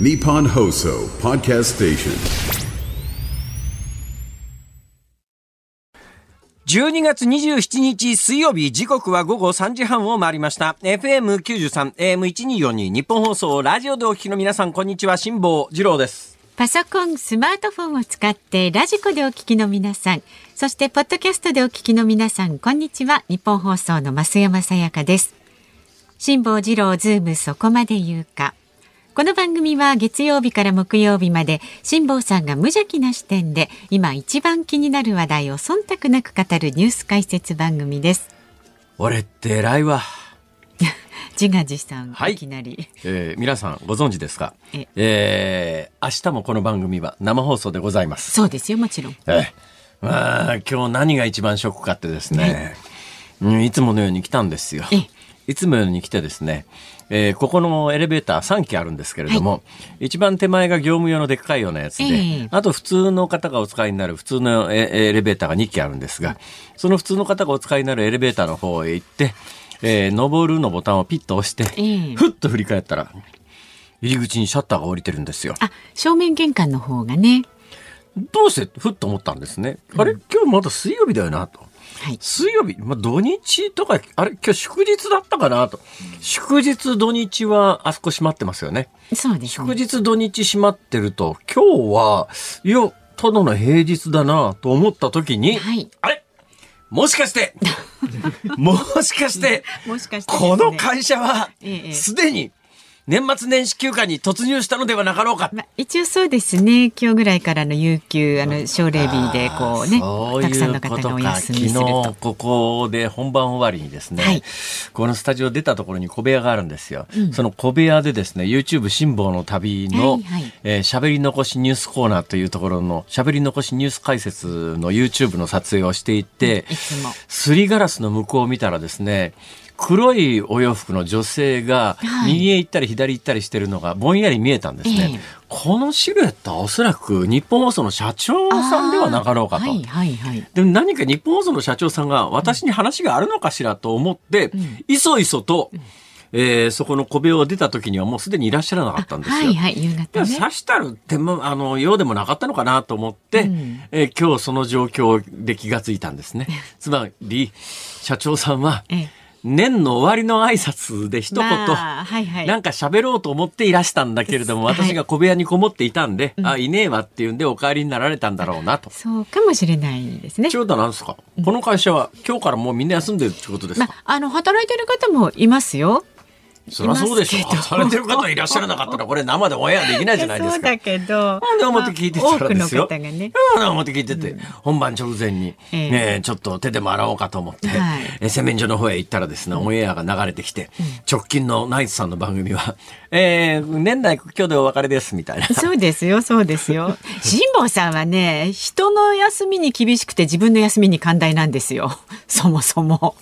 Nippon Hoso Podcast Station. 12月27日水曜日時刻は午後3時半を回りました FM93 AM1242 日本放送ラジオでお聞きの皆さんこんにちは辛坊治郎ですパソコン、スマートフォンを使ってラジコでお聞きの皆さん、そしてポッドキャストでお聞きの皆さん、こんにちは。日本放送の増山さやかです。辛坊治郎ズームそこまで言うか。この番組は月曜日から木曜日まで辛坊さんが無邪気な視点で今一番気になる話題を忖度なく語るニュース解説番組です。俺って偉いわ。自画自賛、はいいきなり。えー皆さんご存知ですか？ええ。ー明日もこの番組は生放送でございます。そうですよ、もちろん。えーまあ今日何が一番ショックかってですね、うん、いつものように来たんですよ。ええいつものように来てですね、えーここのエレベーター3機あるんですけれども、一番手前が業務用のでっかいようなやつで、ええあと普通の方がお使いになる普通のエエレベーターが2機あるんですが、その普通の方がお使いになるエレベーターの方へ行って、えー、登るのボタンをピッと押して、ええふっと振り返ったら、入り口にシャッターが降りてるんですよ。あ、正面玄関の方がね。どうして？ふっと思ったんですね。あれ？今日まだ水曜日だよなと。はい。水曜日、まあ、土日とか、あれ今日祝日だったかなと。祝日土日はあそこ閉まってますよね。そうですね。祝日土日閉まってると、今日は、いや、ただの平日だなと思った時に、はい。あれ？もしかして、もしかして、もしかしてですねこの会社はええ、すでに年末年始休暇に突入したのではなかろうか。まあ、一応そうですね。今日ぐらいからの有給、あの、奨励日で、こうね、たくさんの方がお休みすると。ここで本番終わりにですね、はいこのスタジオ出たところに小部屋があるんですよ。その小部屋でですね、YouTube 辛抱の旅のはいはいえー喋り残しニュースコーナーというところの喋り残しニュース解説の YouTube の撮影をしていて。すりガラスの向こうを見たらですね、黒いお洋服の女性がはい右へ行ったり左行ったりしてるのがぼんやり見えたんですね。ええこのシルエットはおそらく日本放送の社長さんではなかろうかと。はいはいはい。でも何か日本放送の社長さんが私に話があるのかしらと思って、いそいそと、えーそこの小部屋を出た時にはもうすでにいらっしゃらなかったんですよ。はいはい、夕方ね。刺したる手も、あの、ようでもなかったのかなと思って、うんえー今日その状況で気がついたんですね。つまり、社長さんは、ええ年の終わりの挨拶で一言、まあはいはい。なんか喋ろうと思っていらしたんだけれども、はい私が小部屋にこもっていたんで、あ、いねえわっていうんでお帰りになられたんだろうなと。そうかもしれないですね。ちょうどなんですか、この会社は今日からもうみんな休んでるってことですか、まあ、あの、働いてる方もいますよ。そりゃそうでしょされてる方いらっしゃらなかったら、これ生でオンエアできないじゃないですか。そうだけど。なんで表聞いてたらですよ。多くの方がね。うん表聞いてて、本番直前に、ええねえちょっと手でも洗おうかと思って、はいえ洗面所の方へ行ったらですね、オンエアが流れてきて、直近のナイツさんの番組は、えー、年内今日でお別れです、みたいな。そうですよ、そうですよ。辛坊さんはね、人の休みに厳しくて自分の休みに寛大なんですよ。そもそも。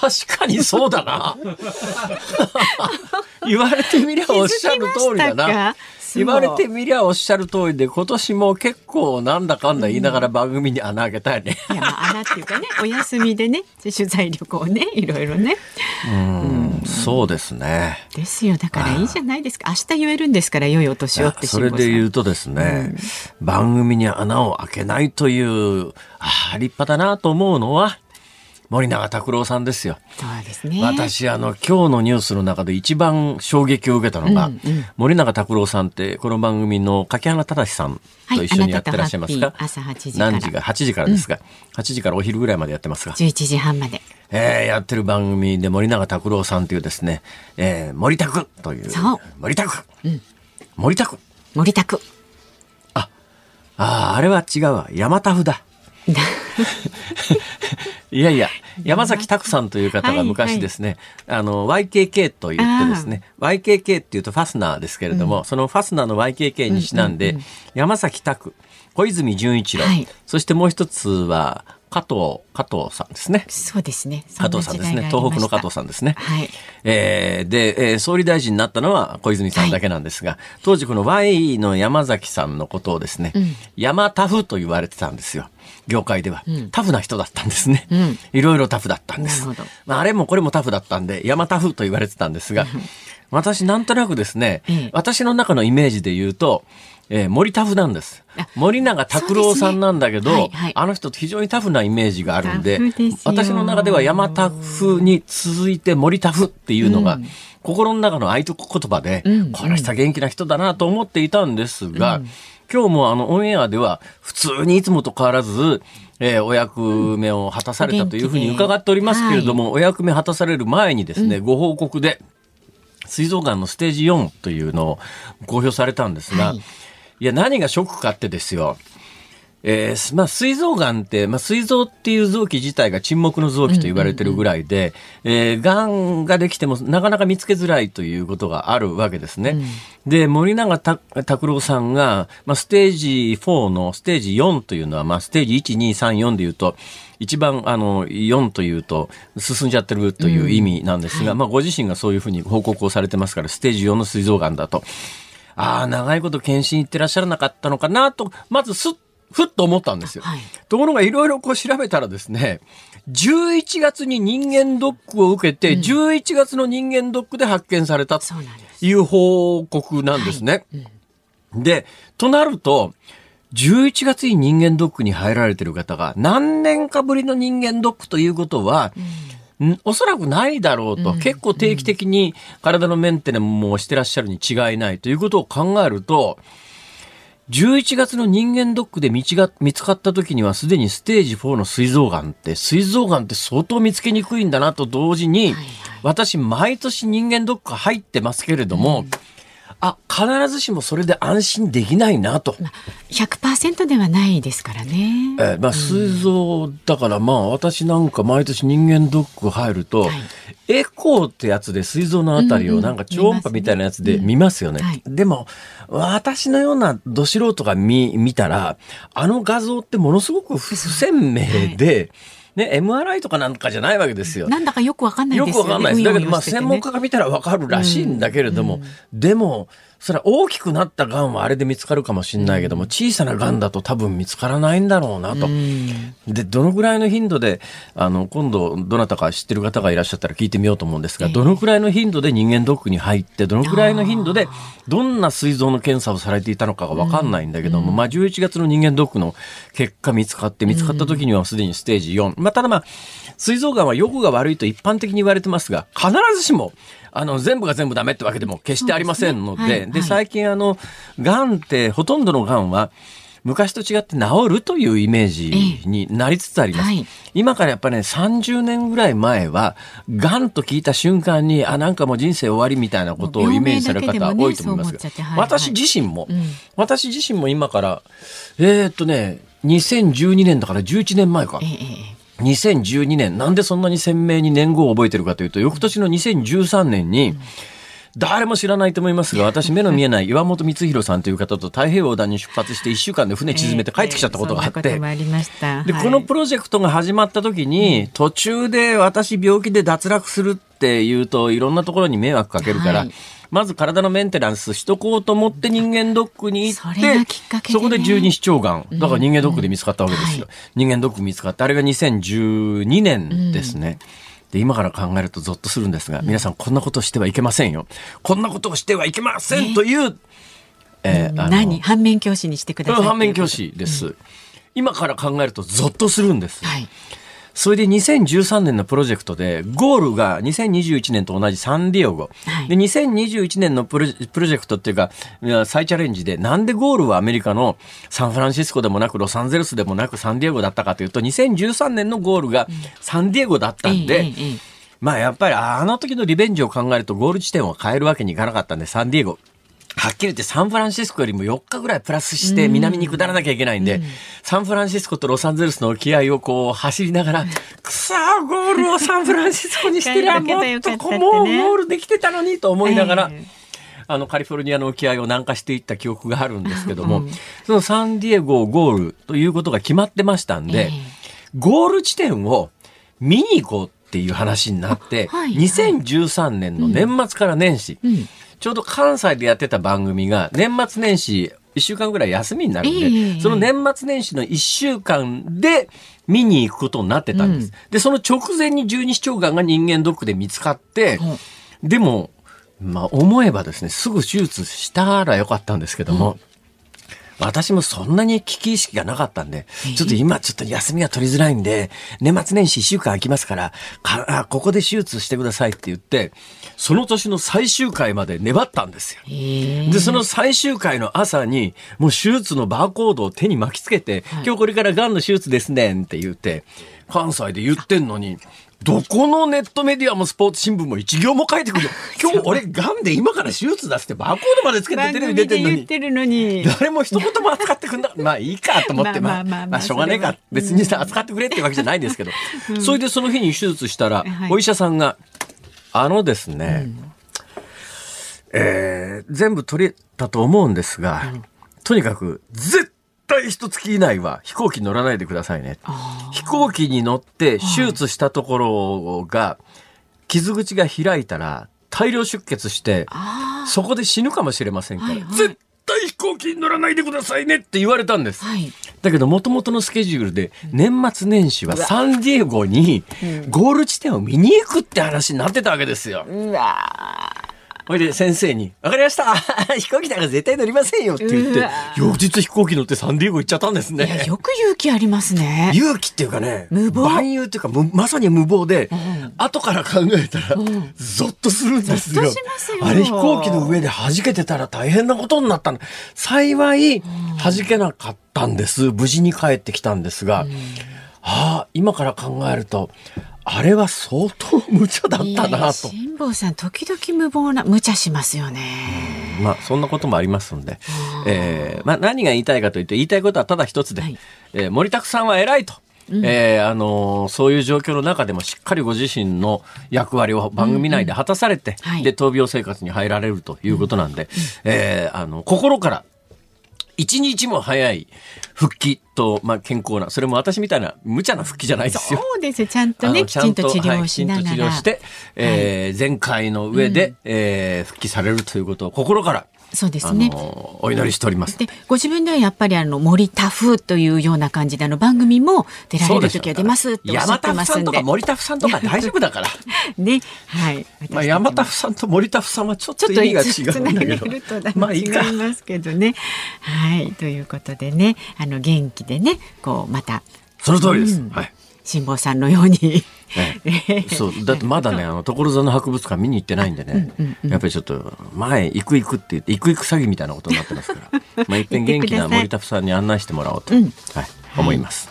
確かにそうだな。言われてみりゃおっしゃる通りだな言われてみりゃおっしゃる通りで、今年も結構なんだかんだ言いながら番組に穴開けたいね。いや、まあ、穴っていうかね、お休みでね、取材旅行ね、いろいろね。うん、そうですね。ですよ、だからいいじゃないですか。明日言えるんですから、良いお年をってそれで言うとですうね、番組に穴を開けないという、ああ、立派だなと思うのは、森永卓郎さんですよ。そうですね。私、あの、今日のニュースの中で一番衝撃を受けたのが、うんうん森永卓郎さんって、この番組の柿原忠さんと一緒にやってらっしゃいますか、はい朝8時から何時か ?8 時からですが、8時からお昼ぐらいまでやってますが、11時半まで。えーやってる番組で森永卓郎さんというですね、えー森拓という、そう森拓、森拓森田区。ああ、あれは違うわ。山田札。いやいや、山崎拓さんという方が昔ですね、あの、YKK と言ってですね、YKK っていうとファスナーですけれども、そのファスナーの YKK にちなんで、山崎拓、小泉純一郎、はいそしてもう一つは、加藤、加藤さんですね。そうですね。加藤さんですね。東北の加藤さんですね。はい。えーで、えー総理大臣になったのは小泉さんだけなんですが、当時この Y の山崎さんのことをですね、山タフと言われてたんですよ。業界では、タフな人だったんですね。いろいろタフだったんです。なるほどまあ、あれもこれもタフだったんで、山タフと言われてたんですが、私なんとなくですね、ええ私の中のイメージで言うと、えー森タフなんですあ。森永拓郎さんなんだけど、ね。はいはい。あの人非常にタフなイメージがあるんで私の中では山タフに続いて森タフっていうのが、うん。心の中の合言葉で、うんこの人は元気な人だなと思っていたんですが、今日もあのオンエアでは普通にいつもと変わらず、えーお役目を果たされたというふうに伺っておりますけれども、お役目果たされる前にですね、ご報告で、膵臓がんのステージ4というのを公表されたんですが、はいい、や、何がショックかってですよ。えーまあ、膵臓がんって、まあ、膵臓っていう臓器自体が沈黙の臓器と言われてるぐらいで、えー、がんができてもなかなか見つけづらいということがあるわけですね。で、森永拓拓郎さんが、まあ、ステージ4のステージ4というのは、まあ、ステージ1、2、3、4で言うと、一番、あの、4というと、進んじゃってるという意味なんですが、まあ、ご自身がそういうふうに報告をされてますから、ステージ4の膵臓がんだと。ああ、長いこと検診行ってらっしゃらなかったのかなと、まずすっ、ふっと思ったんですよ。はいところがいろいろこう調べたらですね、11月に人間ドックを受けて、11月の人間ドックで発見されたとそうなんです。いう報告なんですね。で、となると、11月に人間ドックに入られてる方が何年かぶりの人間ドックということは、んおそらくないだろうと、結構定期的に体のメンテナンスもしてらっしゃるに違いないということを考えると、11月の人間ドックで道が見つかった時にはすでにステージ4の膵臓がんって、膵臓がんって相当見つけにくいんだなと同時に、私毎年人間ドック入ってますけれども、あ、必ずしもそれで安心できないなと。100%ではないですからね。えーまあ、膵臓だからまあ私なんか毎年人間ドック入ると、はい。エコーってやつで膵臓のあたりをなんか超音波みたいなやつで見ますよね。うん。はい。でも私のようなど素人が見見たらあの画像ってものすごく不鮮明で、ね、MRI とかなんかじゃないわけですよ。なんだかよくわかんないよくですよね。わかんないです。だけど、まあ、専門家が見たらわかるらしいんだけれども、でも、それは大きくなった癌はあれで見つかるかもしれないけども、小さな癌だと多分見つからないんだろうなと。で、どのぐらいの頻度で、あの、今度、どなたか知ってる方がいらっしゃったら聞いてみようと思うんですが、ええ。どのくらいの頻度で人間ドックに入って、どのくらいの頻度で、どんな膵臓の検査をされていたのかがわかんないんだけども、まあ、11月の人間ドックの結果見つかって、見つかった時にはすでにステージ4。まあ、ただまあ、膵臓がんは予後が悪いと一般的に言われてますが、必ずしも、あの、全部が全部ダメってわけでも決してありませんので、でね。はい。はい。最近あの、癌って、ほとんどの癌は、昔と違って治るというイメージになりつつあります。はい。今からやっぱりね、30年ぐらい前は、癌と聞いた瞬間に、あ、なんかもう人生終わりみたいなことをイメージされる方多いと思いますが、ねはいはい。私自身も、うん。私自身も今から、えーっとね、2012年だから11年前か。え。えええ2012年、なんでそんなに鮮明に年号を覚えてるかというと、翌年の2013年に、誰も知らないと思いますが、私目の見えない岩本光弘さんという方と太平洋横断に出発して1週間で船沈めて帰ってきちゃったことがあってそんなことも、ありました。で、はい。このプロジェクトが始まった時に、途中で私病気で脱落するっていうといろんなところに迷惑かけるから、はいまず体のメンテナンスしとこうと思って人間ドックに行って、そねそこで十二指腸がん。だから人間ドックで見つかったわけですよ。人間ドック見つかって、あれが2012年ですね。で、今から考えるとゾッとするんですが、皆さんこんなことしてはいけませんよ。こんなことをしてはいけませんという、えー何？反面教師にしてください。反面教師です。今から考えるとゾッとするんです。はい。それで2013年のプロジェクトで、ゴールが2021年と同じサンディエゴ。はいで、2021年のプロプロジェクトっていうか、再チャレンジで、なんでゴールはアメリカのサンフランシスコでもなく、ロサンゼルスでもなく、サンディエゴだったかというと、2013年のゴールがサンディエゴだったんで、まあやっぱりあの時のリベンジを考えるとゴール地点を変えるわけにいかなかったんで、サンディエゴ。はっきり言ってサンフランシスコよりも4日ぐらいプラスして南に下らなきゃいけないんで、サンフランシスコとロサンゼルスの沖合をこう走りながら、くそーゴールをサンフランシスコにしてりゃ もっとこうもうゴールできてたのにと思いながら、ええ。あのカリフォルニアの沖合を南下していった記憶があるんですけども、そのサンディエゴをゴールということが決まってましたんで、ええ。ゴール地点を見に行こうっていう話になって、あはい。2013年の年末から年始、んちょうど関西でやってた番組が年末年始1週間ぐらい休みになるんで、ええ。その年末年始の1週間で見に行くことになってたんです。で、その直前に十二指腸がんが人間ドックで見つかって、でも、まあ思えばですね、すぐ手術したらよかったんですけども、私もそんなに危機意識がなかったんで、ちょっと今ちょっと休みが取りづらいんで、年末年始1週間空きますから、かあここで手術してくださいって言って、その年の最終回まで粘ったんですよ。で、その最終回の朝に、もう手術のバーコードを手に巻きつけて、今日これから癌の手術ですねんって言って、関西で言ってんのに、どこのネットメディアもスポーツ新聞も一行も書いてくるよ。今日俺癌で今から手術出してバーコードまでつけてテレビ出てるのに。誰も一言も扱ってくんなまあいいかと思って、まあ、まあ、まあ、しょうがねえか。別にさ、扱ってくれってわけじゃないんですけど。それでその日に手術したら、お医者さんが、あのですね、えー全部取れたと思うんですが、とにかく、絶対一月以内は飛行機乗らないでくださいね。飛行機に乗って手術したところが、傷口が開いたら大量出血して、そこで死ぬかもしれませんから、はいはい絶対飛行機に乗らないでくださいねって言われたんです。はい。だけど、元々のスケジュールで、年末年始はサンディエゴにゴール地点を見に行くって話になってたわけですよ。うわほいで先生に、わかりました 飛行機なんか絶対乗りませんよって言って翌日飛行機乗ってサンディエゴ行っちゃったんですーいや、ね。よく勇気ありますね。勇気っていうかね、無謀万有っていうか、むまさに無謀で、後から考えたら、ゾッとするんですよ。ゾッとしますよあれ飛行機の上で弾けてたら大変なことになったの。幸い、弾けなかったんです。無事に帰ってきたんですが、ああ、今から考えると、あれは相当無茶だったなと。辛坊さん、時々無謀な、無茶しますよね。まあ、そんなこともありますんで、えーまあ、何が言いたいかというと、言いたいことはただ一つで、はい。えー森拓さんは偉いと。えーあのーそういう状況の中でもしっかりご自身の役割を番組内で果たされて、はい。で、闘病生活に入られるということなんで、えーあの、心から、一日も早い復帰と、まあ、健康な、それも私みたいな無茶な復帰じゃないですよ。そうです。ちゃんとね、きちんと治療はいしながら。きちんと治療して、えー前回の上で、えー復帰されるということを心から、あそうですね。のお祈りしております。で、ご自分ではやっぱりあの、森田風というような感じで、あの、番組も出られる時は出ますっておっしゃ山ってますんで田さんとか。森田さんとか大丈夫だから。ね。はい。まあ山田さんと森田さんはちょっと意味が違うんだけど。まあいいいか。ますけどね。はい。ということでね、あの、元気でね、こう、また、その通りです。うんはい。辛坊さんのように。え えそうだってまだね あの所沢の博物館見に行ってないんでね、やっぱりちょっと前行く行くって言って行く行く詐欺みたいなことになってますから。まあ一遍元気な森田さんに案内してもらおうと、うんはい、思います。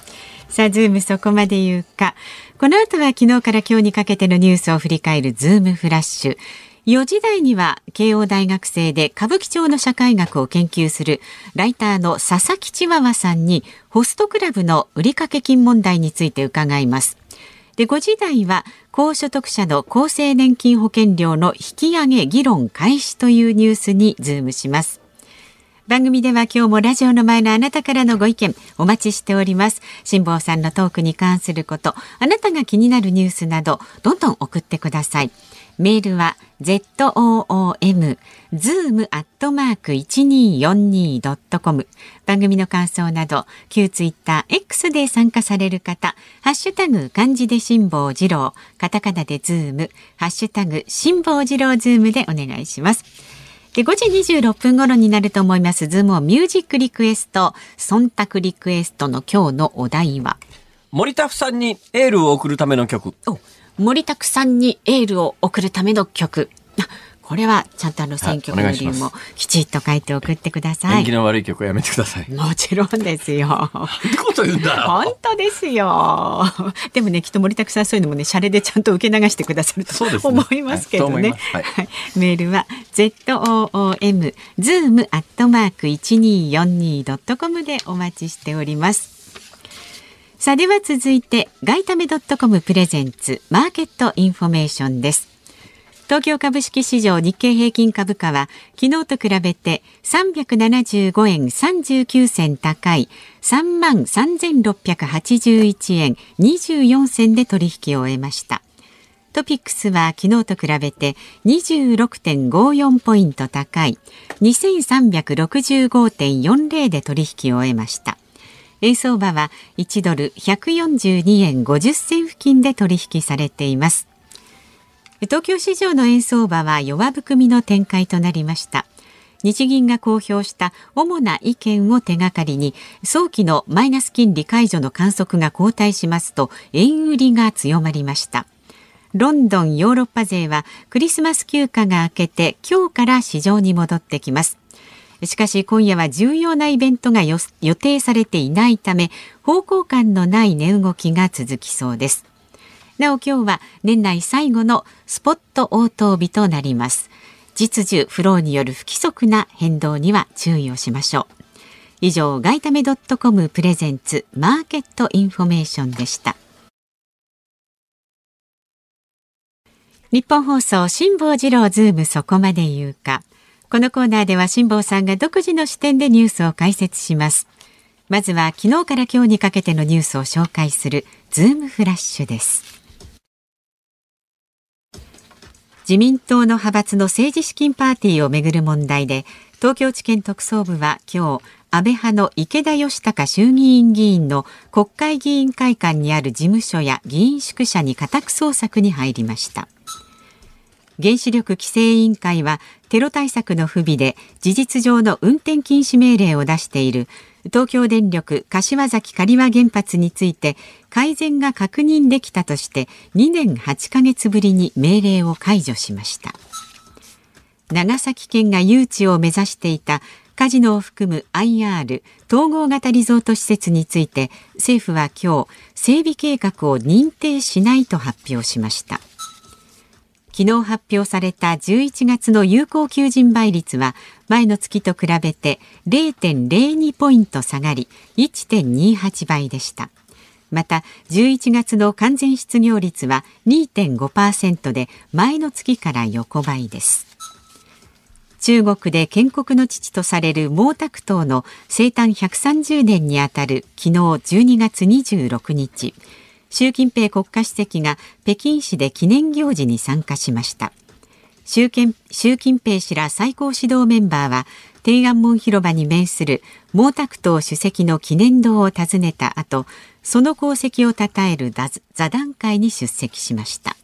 さあ、ズームそこまで言うか。この後は昨日から今日にかけてのニュースを振り返るズームフラッシュ。4時台には慶応大学生で歌舞伎町の社会学を研究するライターの佐々木チワワさんにホストクラブの売掛金問題について伺います。で、5時台は高所得者の厚生年金保険料の引き上げ議論開始というニュースにズームします。番組では今日もラジオの前のあなたからのご意見お待ちしております。辛坊さんのトークに関すること、あなたが気になるニュースなど、どんどん送ってください。メールは zoom zoom アットマーク 1242.com 番組の感想など旧ツイッター X で参加される方ハッシュタグ漢字で辛坊治郎カタカナでズームハッシュタグ辛坊治郎ズームでお願いしますで、5時26分頃になると思います。ズームオンミュージックリクエスト、忖度リクエストの今日のお題は、森田さんにエールを送るための曲。お、森拓さんにエールを送るための曲。あこれはちゃんとあの選挙のはいお願いし理由もきちっと書いて送ってください。縁起の悪い曲はやめてください。もちろんですよ。こと言うんだよ。本当ですよ。でもね、きっと森拓さんそういうのもね、シャレでちゃんと受け流してくださるとね思いますけどね。はいはいメールは z o o m zoom アットマーク一二四二ドットコムでお待ちしております。さあでは続いてガイタメドットコムプレゼンツマーケットインフォメーションです。東京株式市場日経平均株価は昨日と比べて375円39銭高い3万3681円24銭で取引を終えました。トピックスは昨日と比べて26.54ポイント高い2365.40で取引を終えました。円相場は1ドル142円50銭付近で取引されています。東京市場の円相場は弱含みの展開となりました。日銀が公表した主な意見を手がかりに早期のマイナス金利解除の観測が後退しますと円売りが強まりました。ロンドンヨーロッパ勢はクリスマス休暇が明けて今日から市場に戻ってきます。しかし今夜は重要なイベントが予定されていないため方向感のない値動きが続きそうです。なお今日は年内最後のスポット応答日となります。実需フローによる不規則な変動には注意をしましょう。以上外為ドットコムプレゼンツマーケットインフォメーションでした。ニッポン放送辛坊治郎ズームそこまで言うか。このコーナーでは辛坊さんが独自の視点でニュースを解説します。まずは昨日から今日にかけてのニュースを紹介するズームフラッシュです。自民党の派閥の政治資金パーティーをめぐる問題で東京地検特捜部は今日安倍派の池田佳隆衆議院議員の国会議員会館にある事務所や議員宿舎に家宅捜索に入りました原子力規制委員会はテロ対策の不備で事実上の運転禁止命令を出している東京電力柏崎刈羽原発について改善が確認できたとして2年8ヶ月ぶりに命令を解除しました。長崎県が誘致を目指していたカジノを含む IR 統合型リゾート施設について政府は今日整備計画を認定しないと発表しました。昨日発表された11月の有効求人倍率は前の月と比べて0.02ポイント下がり1.28倍でした。また11月の完全失業率は2.5%で前の月から横ばいです。中国で建国の父とされる毛沢東の生誕130年にあたる昨日12月26日。習近平国家主席が北京市で記念行事に参加しました。習近習近平氏ら最高指導メンバーは天安門広場に面する毛沢東主席の記念堂を訪ねた後その功績を称える座談会に出席しました。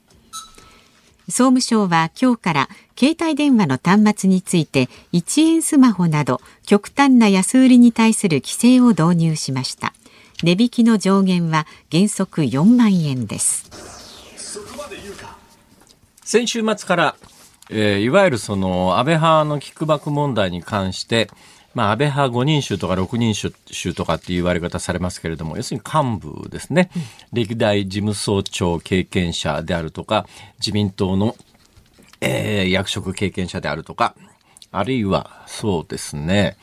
総務省は今日から携帯電話の端末について1円スマホなど極端な安売りに対する規制を導入しました。値引きの上限は原則4万円です。先週末から、えー、いわゆるその安倍派のキックバック問題に関してまあ、安倍派5人衆とか6人衆とかっていう言われ方されますけれども、要するに幹部ですね、うん、歴代事務総長経験者であるとか、自民党の、えー、役職経験者であるとか、あるいは、そうですね、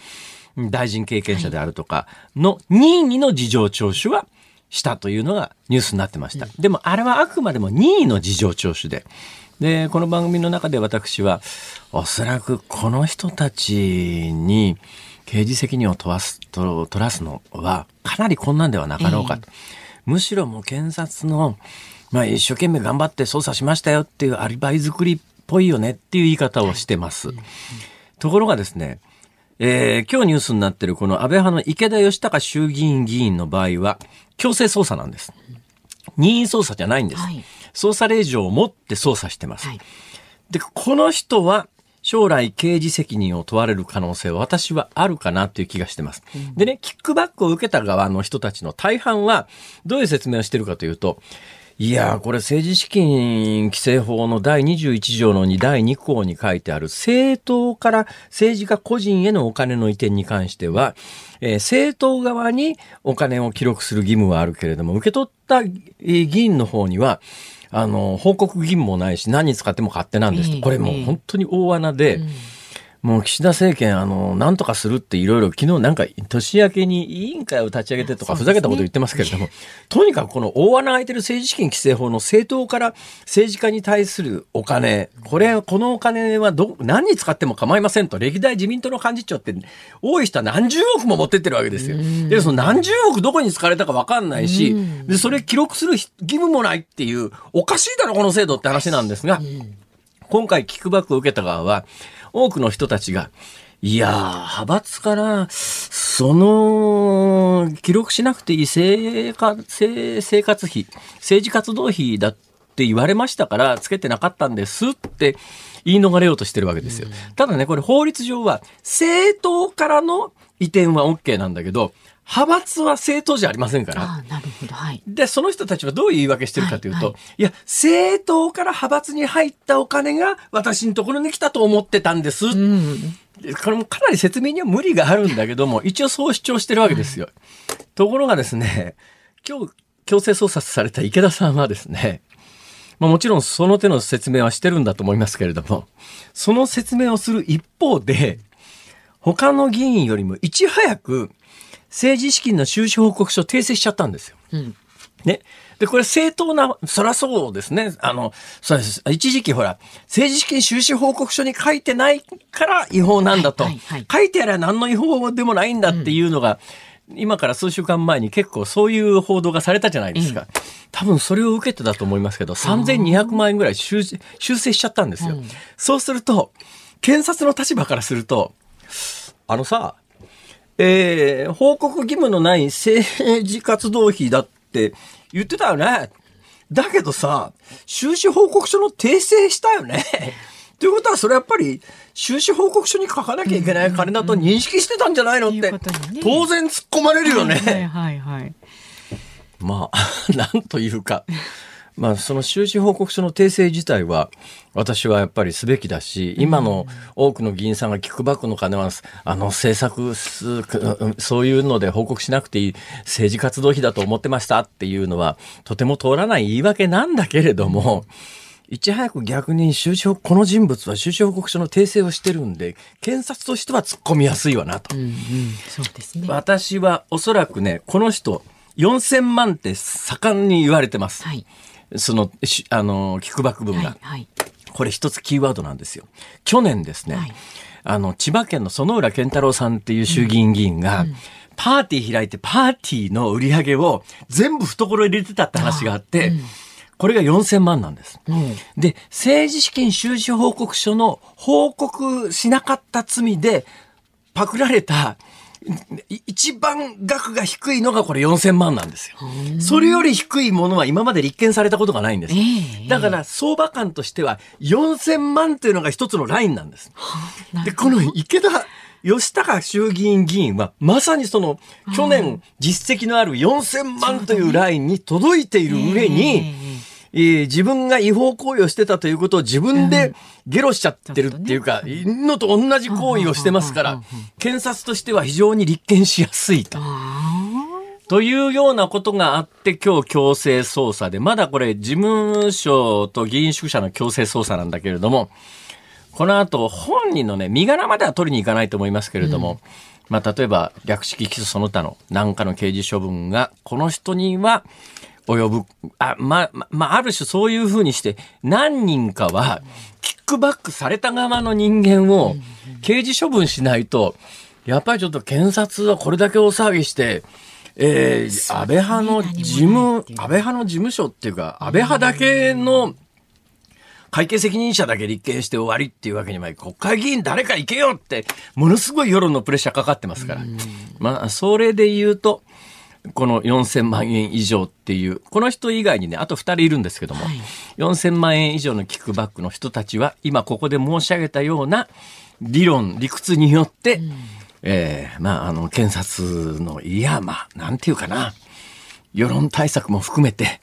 大臣経験者であるとかの任意の事情聴取はしたというのがニュースになってました。でもあれはあくまでも任意の事情聴取で。で、この番組の中で私は、おそらくこの人たちに刑事責任を問わす、取らすのはかなり困難ではなかろうかと。えー、むしろもう検察の、まあ一生懸命頑張って捜査しましたよっていうアリバイ作りっぽいよねっていう言い方をしてます。ところがですね、えー、今日ニュースになってるこの安倍派の池田義孝衆議院議員の場合は、強制捜査なんです。任意捜査じゃないんです。はい、捜査令状を持って捜査してます。はい、で、この人は、将来刑事責任を問われる可能性は私はあるかなという気がしてます。うん、でね、キックバックを受けた側の人たちの大半はどういう説明をしてるかというと、いやこれ政治資金規正法の第21条の2第2項に書いてある政党から政治家個人へのお金の移転に関しては、えー、政党側にお金を記録する義務はあるけれども、受け取った議員の方には、あの、報告義務もないし、何に使っても勝手なんですと。これもう本当に大穴で、うんもう岸田政権、あの、なんとかするっていろいろ、昨日なんか年明けに委員会を立ち上げてとか、ふざけたこと言ってますけれども、ね、とにかくこの大穴空いてる政治資金規正法の政党から政治家に対するお金、これ、このお金はど、何に使っても構いませんと、歴代自民党の幹事長って、多い人は何十億も持ってってるわけですよ。で、その何十億どこに使われたかわかんないし、で、それ記録する義務もないっていう、おかしいだろ、この制度って話なんですが、今回キックバックを受けた側は、多くの人たちが、いやー、派閥から、その、記録しなくていい生活生活費、政治活動費だっって言われましたからつけてなかったんですって言い逃れようとしてるわけですよ。ただね、これ法律上は政党からの移転は OK なんだけど、派閥は政党じゃありませんから。あなるほど。はい。で、その人たちはどういう言い訳してるかというと、はいはいや、政党から派閥に入ったお金が私のところに来たと思ってたんです。うん。これもかなり説明には無理があるんだけども、一応そう主張してるわけですよ。ところがですね、今日強制捜査された池田さんはですね、まあ、もちろんその手の説明はしてるんだと思いますけれども、その説明をする一方で、他の議員よりもいち早く政治資金の収支報告書を訂正しちゃったんですよ。うん。ね。で、これ正当な、そらそうですね。あの、そうです。一時期ほら、政治資金収支報告書に書いてないから違法なんだと。はいはいはい書いてあれば何の違法でもないんだっていうのが、今から数週間前に結構そういう報道がされたじゃないですか。多分それを受けてだと思いますけど、3200万円ぐらい修修正しちゃったんですよ。うんそうすると、検察の立場からすると、あのさ、えー報告義務のない政治活動費だって言ってたよね。だけどさ、収支報告書の訂正したよね。ということは、それやっぱり、収支報告書に書かなきゃいけない金だと認識してたんじゃないのって当然突っ込まれるよはいね。はいはい。まあ、なんというか、まあ、その収支報告書の訂正自体は、私はやっぱりすべきだし、今の多くの議員さんがキックバックの金は、あの政策す、そういうので報告しなくていい政治活動費だと思ってましたっていうのは、とても通らない言い訳なんだけれども、いち早く逆に収支報この人物は収支報告書の訂正をしてるんで、検察としては突っ込みやすいわなと。うんうん。そうですね。私はおそらくね、この人、4000万って盛んに言われてます。はい。その、しあの、キックバック分が。はいはい。これ一つキーワードなんですよ。去年ですね、はいあの、千葉県の園浦健太郎さんっていう衆議院議員が、パーティー開いてパーティーの売り上げを全部懐入れてたって話があって、これが4000万なんです。うん。で、政治資金収支報告書の報告しなかった罪でパクられたい一番額が低いのがこれ4000万なんですよ。それより低いものは今まで立件されたことがないんです。ええだから相場感としては4000万っていうのが一つのラインなんです。で、この池田吉高衆議院議員はまさにその去年実績のある4000万というラインに届いている上に、えー自分が違法行為をしてたということを自分でゲロしちゃってるっていうか、のと同じ行為をしてますから、検察としては非常に立件しやすいと。というようなことがあって今日強制捜査で、まだこれ事務所と議員宿舎の強制捜査なんだけれども、この後本人のね、身柄までは取りに行かないと思いますけれども、まあ例えば略式起訴その他の何かの刑事処分がこの人には及ぶ、あ、ま、ま、まあある種そういうふうにして何人かはキックバックされた側の人間を刑事処分しないと、やっぱりちょっと検察はこれだけ大騒ぎして、えー、安倍派の事務、安倍派の事務所っていうか、安倍派だけの会計責任者だけ立件して終わりっていうわけにはいかない。国会議員誰か行けよって、ものすごい世論のプレッシャーかかってますから。まあ、それで言うと、この4000万円以上っていう、この人以外にね、あと2人いるんですけども、はい4000万円以上のキックバックの人たちは、今ここで申し上げたような理論、理屈によって、えーまあ、あの、検察の、いや、まあ、なんていうかな、世論対策も含めて、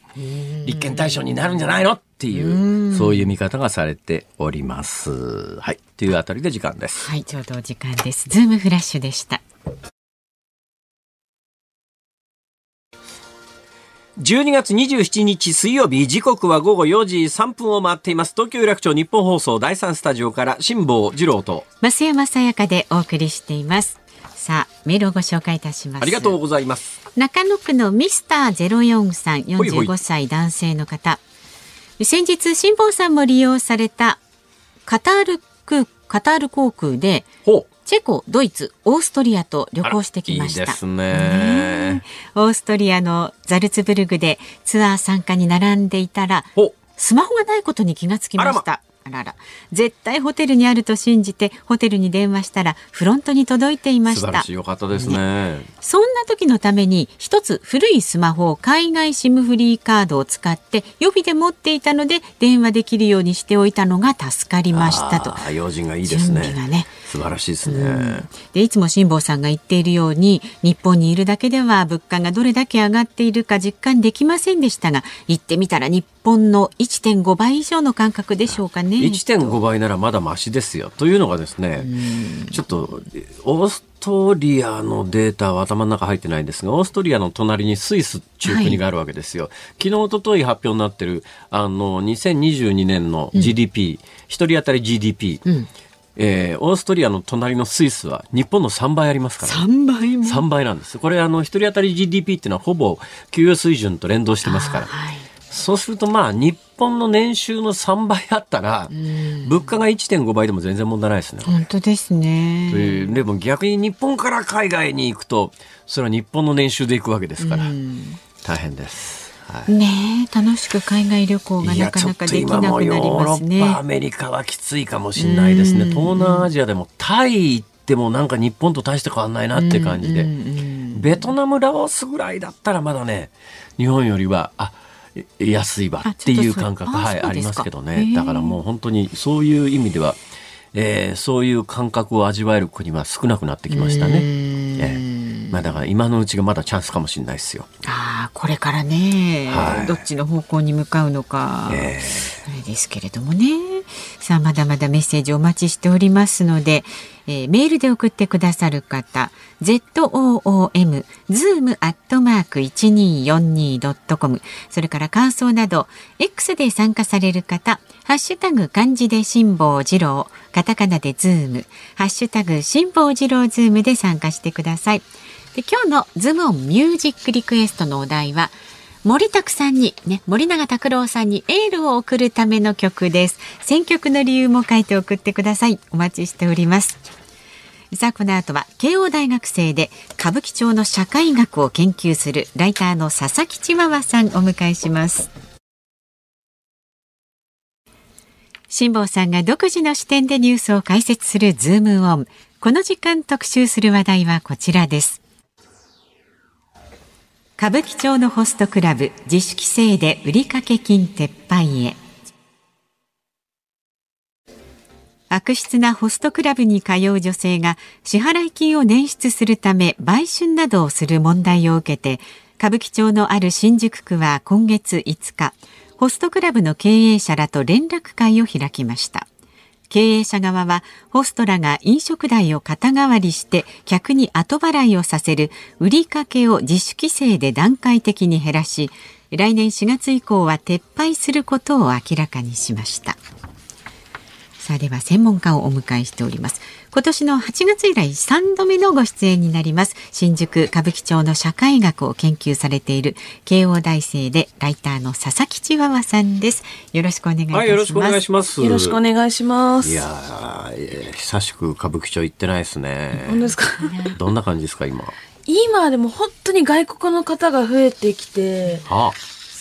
立憲対象になるんじゃないのっていう、そういう見方がされております。はい。というあたりで時間です。はい、ちょうどお時間です。ズームフラッシュでした。12月27日水曜日時刻は午後4時3分を回っています東京有楽町日本放送第3スタジオから辛坊治郎と増山さやかでお送りしています。さあ、メールをご紹介いたします。ありがとうございます中野区のミスターゼロ四さん、ほいほい45歳男性の方。先日、辛坊さんも利用されたカタール空カタール航空でチェコ、ドイツ、オーストリアと旅行してきました。いいですね。オーストリアのザルツブルグでツアー参加に並んでいたら、スマホがないことに気がつきました。あらら絶対ホテルにあると信じてホテルに電話したらフロントに届いていました。素かったですね。そんな時のために一つ古いスマホを海外シムフリーカードを使って予備で持っていたので電話できるようにしておいたのが助かりましたと。用心がいいですね。準備がね素晴らしいですね、でいつも辛坊さんが言っているように日本にいるだけでは物価がどれだけ上がっているか実感できませんでしたが行ってみたら日本の1.5倍以上の感覚でしょうかね。1.5倍ならまだマシですよ。というのがですねちょっとオーストリアのデータは頭の中入ってないんですがオーストリアの隣にスイスっていう国があるわけですよ、昨日一昨日発表になってるあの2022年の GDP、一人当たり GDP、えーオーストリアの隣のスイスは日本の3倍ありますから。3倍も？3倍なんです。これあの一人当たり GDP っていうのはほぼ給与水準と連動してますから。はい。そうするとまあ日本の年収の3倍あったら物価が1.5倍でも全然問題ないですね。本当ですとね。いうでも逆に日本から海外に行くとそれは日本の年収で行くわけですから。大変です。はい。ねえ楽しく海外旅行がいなかなかでき今もヨなくなりーロッますね。パアメリカはきついかもしれないですね。東南アジアでもタイ行ってもなんか日本と大して変わんないなって感じで。ベトナムラオスぐらいだったらまだね日本よりはあえ安いわっていう感覚はいありますけどね。だからもう本当にそういう意味では、えーそういう感覚を味わえる国は少なくなってきましたね。ええまあだから今のうちがまだチャンスかもしれないですよ。ああこれからね、はい。どっちの方向に向かうのか、えあれですけれどもね。さあまだまだメッセージお待ちしておりますので、えーメールで送ってくださる方 ZOOM zoom アットマーク 1242.com それから感想など X で参加される方ハッシュタグ漢字で辛坊治郎カタカナでズームハッシュタグ辛坊治郎ズームで参加してくださいで今日のズームオンミュージックリクエストのお題は森拓さんにね森永拓郎さんにエールを送るための曲です。選曲の理由も書いて送ってください。お待ちしております。さあこの後は慶応大学生で歌舞伎町の社会学を研究するライターの佐々木チワワさんお迎えします。辛坊さんが独自の視点でニュースを解説するズームオン。この時間特集する話題はこちらです。歌舞伎町のホストクラブ自主規制で売掛金撤廃へ。悪質なホストクラブに通う女性が支払い金を捻出するため売春などをする問題を受けて歌舞伎町のある新宿区は今月5日ホストクラブの経営者らと連絡会を開きました。経営者側はホストらが飲食代を肩代わりして客に後払いをさせる売りかけを自主規制で段階的に減らし来年4月以降は撤廃することを明らかにしました。さあでは専門家をお迎えしております。今年の8月以来3度目のご出演になります新宿歌舞伎町の社会学を研究されている慶応大生でライターの佐々木千和さんですよろしくお願いいたします、はい、よろしくお願いします。よろしくお願いします。いや久しく歌舞伎町行ってないですね。本当ですか？どんな感じですか、今？今でも本当に外国の方が増えてきて、あ、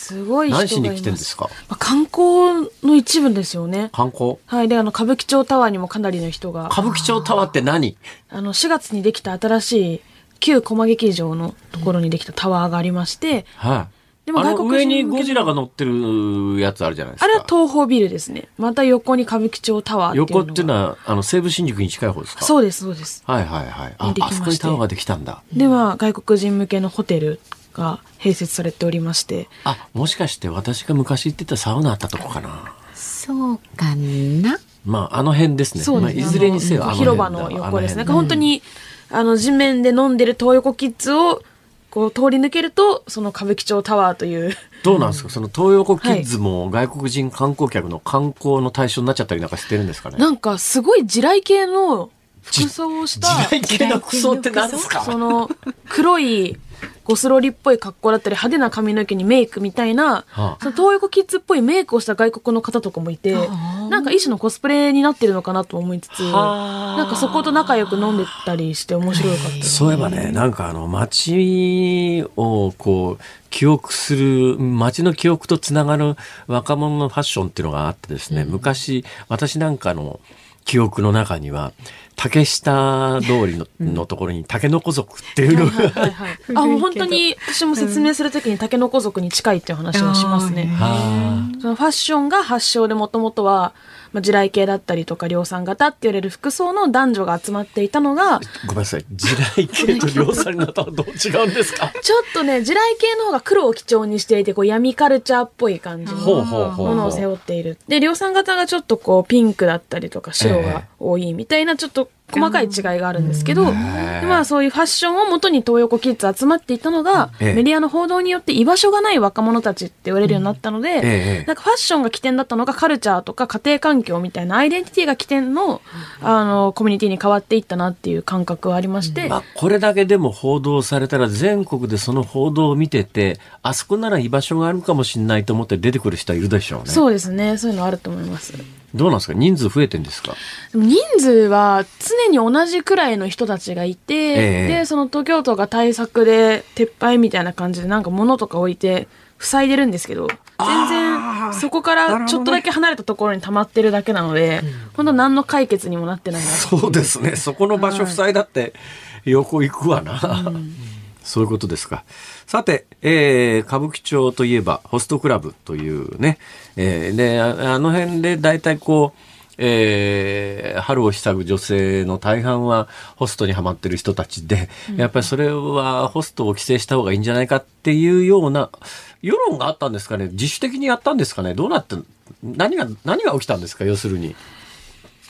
すごい。何しに来てんですか？まあ観光の一部ですよね。観光？はい。で、あの、歌舞伎町タワーにもかなりの人が、歌舞伎町タワーって何？あの、4月にできた新しい旧駒劇場のところにできたタワーがありまして、はい。でも外国人上にゴジラが乗ってるやつあるじゃないですか。あれは東宝ビルですね。また横に歌舞伎町タワー。横っていうのは、あの、西武新宿に近い方ですか？そうです、そうです。はいはいはい。ああそこにタワーができたんだ。では、外国人向けのホテルが併設されておりまして、あ、もしかして私が昔行ってたサウナあったとこかな？そうかな？まあ、あの辺ですね。そうですね。まあ、いずれにせよ、あのあの辺だ。広場の横ですね。本当に、あの、地面で飲んでる東横キッズを、こう、通り抜けると、その歌舞伎町タワーという。どうなんですか？その東横キッズも外国人観光客の観光の対象になっちゃったりなんかしてるんですかね？なんか、すごい地雷系の服装をした、時代系の服装って何ですか？その、黒い、ゴスロリっぽい格好だったり、派手な髪の毛にメイクみたいな、はあ。その東横キッズっぽいメイクをした外国の方とかもいて、なんなんか一種のコスプレになってるのかなと思いつつ、はあ。なんかそこと仲良く飲んでたりして面白かった。そういえばね、なんかあの、街をこう、記憶する、街の記憶とつながる若者のファッションっていうのがあってですね、昔、私なんかの記憶の中には、竹下通りの,、のところに竹の子族っていうのが、はいはい。あ、もう本当に私も説明するときにタケノコ族に近いっていう話はしますね。はそのファッションが発祥でもともとは、まあ、地雷系だったりとか量産型って言われる服装の男女が集まっていたのが、ごめんなさい、地雷系と量産型はどう違うんですか？ちょっとね、地雷系の方が黒を基調にしていて、こう闇カルチャーっぽい感じのものを背負っている。で、量産型がちょっとこうピンクだったりとか白が多いみたいなちょっと細かい違いがあるんですけど、でまあそういうファッションを元に東横キッズ集まっていたのが、ええメディアの報道によって居場所がない若者たちって言われるようになったので、ええなんかファッションが起点だったのがカルチャーとか家庭環境みたいなアイデンティティが起点の、あの、コミュニティに変わっていったなっていう感覚はありまして、まあ、これだけでも報道されたら全国でその報道を見てて、あそこなら居場所があるかもしれないと思って出てくる人はいるでしょうね。そうですね。そういうのあると思います。どうなんですか？人数増えてんですか？人数は常に同じくらいの人たちがいて、ええ。で、その東京都が対策で撤廃みたいな感じでなんか物とか置いて塞いでるんですけど、全然そこからちょっとだけ離れたところに溜まってるだけなので、本当何の解決にもなってないなそうですね。そこの場所塞いだって横行くわな。そういうことですか。さて、えー、歌舞伎町といえば、ホストクラブというね、えー、で、ああの辺で大体こう、えー、春を慕う女性の大半はホストにはまってる人たちで、やっぱりそれはホストを規制した方がいいんじゃないかっていうような世論があったんですかね自主的にやったんですかねどうなって、何が、何が起きたんですか要するに。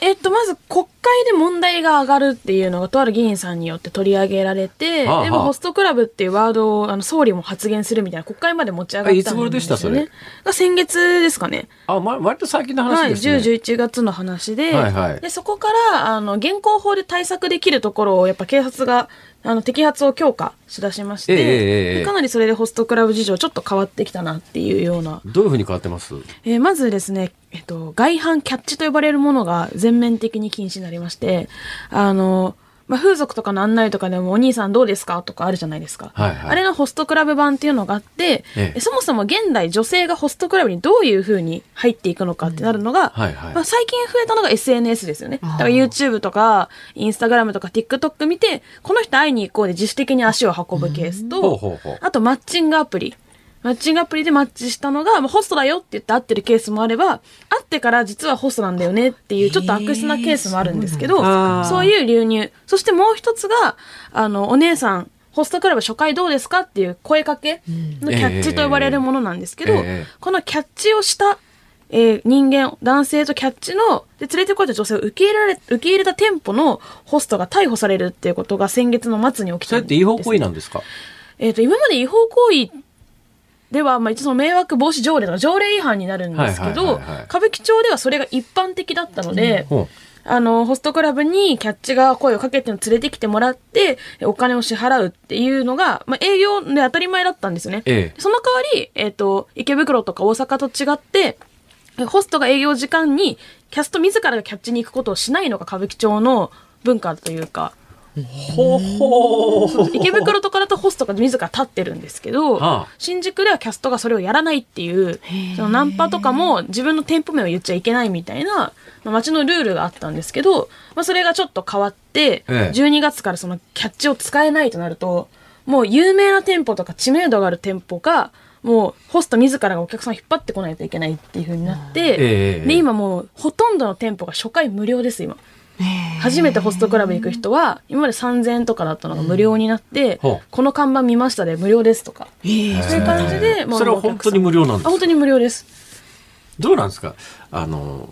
えっと、まず国会で問題が上がるっていうのがとある議員さんによって取り上げられて、はあはあでもホストクラブっていうワードをあの総理も発言するみたいな国会まで持ち上がったんですよ、ね。あいつ頃でしたそれ？が先月ですかね。あ、ま、割と最近のはい、話ですね。10、11月の話で、はいはいで、そこから、あの、現行法で対策できるところを、やっぱ警察が、あの、摘発を強化しだしまして、ええええええでかなりそれでホストクラブ事情ちょっと変わってきたなっていうような。どういうふうに変わってます？えーまずですね、えっと、外反キャッチと呼ばれるものが全面的に禁止になりまして、あの、まあ、風俗とかの案内とかでもお兄さんどうですかとかあるじゃないですか。はいはいあれのホストクラブ版っていうのがあって、ええそもそも現代女性がホストクラブにどういう風に入っていくのかってなるのが、はいはいまあ、最近増えたのが SNS ですよね。だから YouTube とか、Instagram とか TikTok 見て、この人会いに行こうで自主的に足を運ぶケースと、あとマッチングアプリ。マッチングアプリでマッチしたのが、まあ、ホストだよって言って会ってるケースもあれば、会ってから実はホストなんだよねっていうちょっと悪質なケースもあるんですけど、そういう流入。そしてもう一つが、あの、お姉さん、ホストクラブ初回どうですかっていう声かけのキャッチと呼ばれるものなんですけど、ええ。このキャッチをした、えー人間、男性とキャッチの、で、連れてこいた女性を受け入れられ、受け入れた店舗のホストが逮捕されるっていうことが先月の末に起きたんです、それって違法行為なんですか？えっ、と、今まで違法行為では、まあ、一応その迷惑防止条例とか条例違反になるんですけはいど、歌舞伎町ではそれが一般的だったので、ほあの、ホストクラブにキャッチが声をかけて連れてきてもらって、お金を支払うっていうのが、まあ、営業で当たり前だったんですよね。ええ。その代わり、えっ、と、池袋とか大阪と違って、えホストが営業時間にキャスト自らがキャッチに行くことをしないのが歌舞伎町の文化というか、ほうほう。池袋とかだとホストが自ら立ってるんですけど、はあ。新宿ではキャストがそれをやらないっていう、そのナンパとかも自分の店舗名を言っちゃいけないみたいな、まあ、街のルールがあったんですけど、まあ、それがちょっと変わって、ええ。12月からそのキャッチを使えないとなると、もう有名な店舗とか知名度がある店舗が、もうホスト自らがお客さんを引っ張ってこないといけないっていう風になって、ええ。で、今もうほとんどの店舗が初回無料です、今。初めてホストクラブ行く人は、今まで3000円とかだったのが無料になって、ほうこの看板見ましたで無料ですとか。そういう感じで、もうそれは本当に無料なんです本当に無料です。どうなんですか？あの、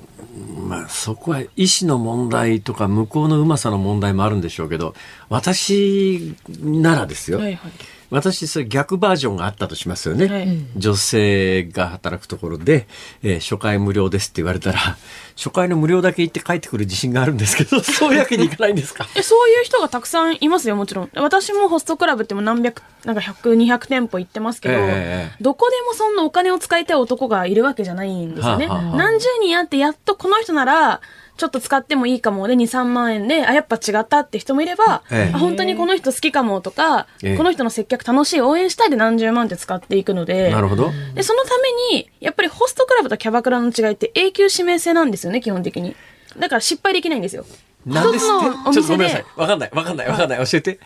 まあ、そこは意思の問題とか向こうのうまさの問題もあるんでしょうけど、私ならですよ。はいはい。私、それ逆バージョンがあったとしますよね。はい女性が働くところで、えー初回無料ですって言われたら、初回の無料だけ行って帰ってくる自信があるんですけど、そういうわけにいかないんですか？えそういう人がたくさんいますよ、もちろん。私もホストクラブってもう何百、なんか100、200店舗行ってますけど、ええどこでもそんなお金を使いたい男がいるわけじゃないんですよね。はあはあはあ何十人あって、やっとこの人なら、ちょっと使ってもいいかもで2、3万円で、あ、やっぱ違ったって人もいれば、ええあ本当にこの人好きかもとか、ええこの人の接客楽しい、応援したいで何十万って使っていくので、なるほど。で、そのために、やっぱりホストクラブとキャバクラの違いって永久指名制なんですよね、基本的に。だから失敗できないんですよ。なんですって？ちょっとごめんなさいで。。わかんない、わかんない、わかんない。教えて。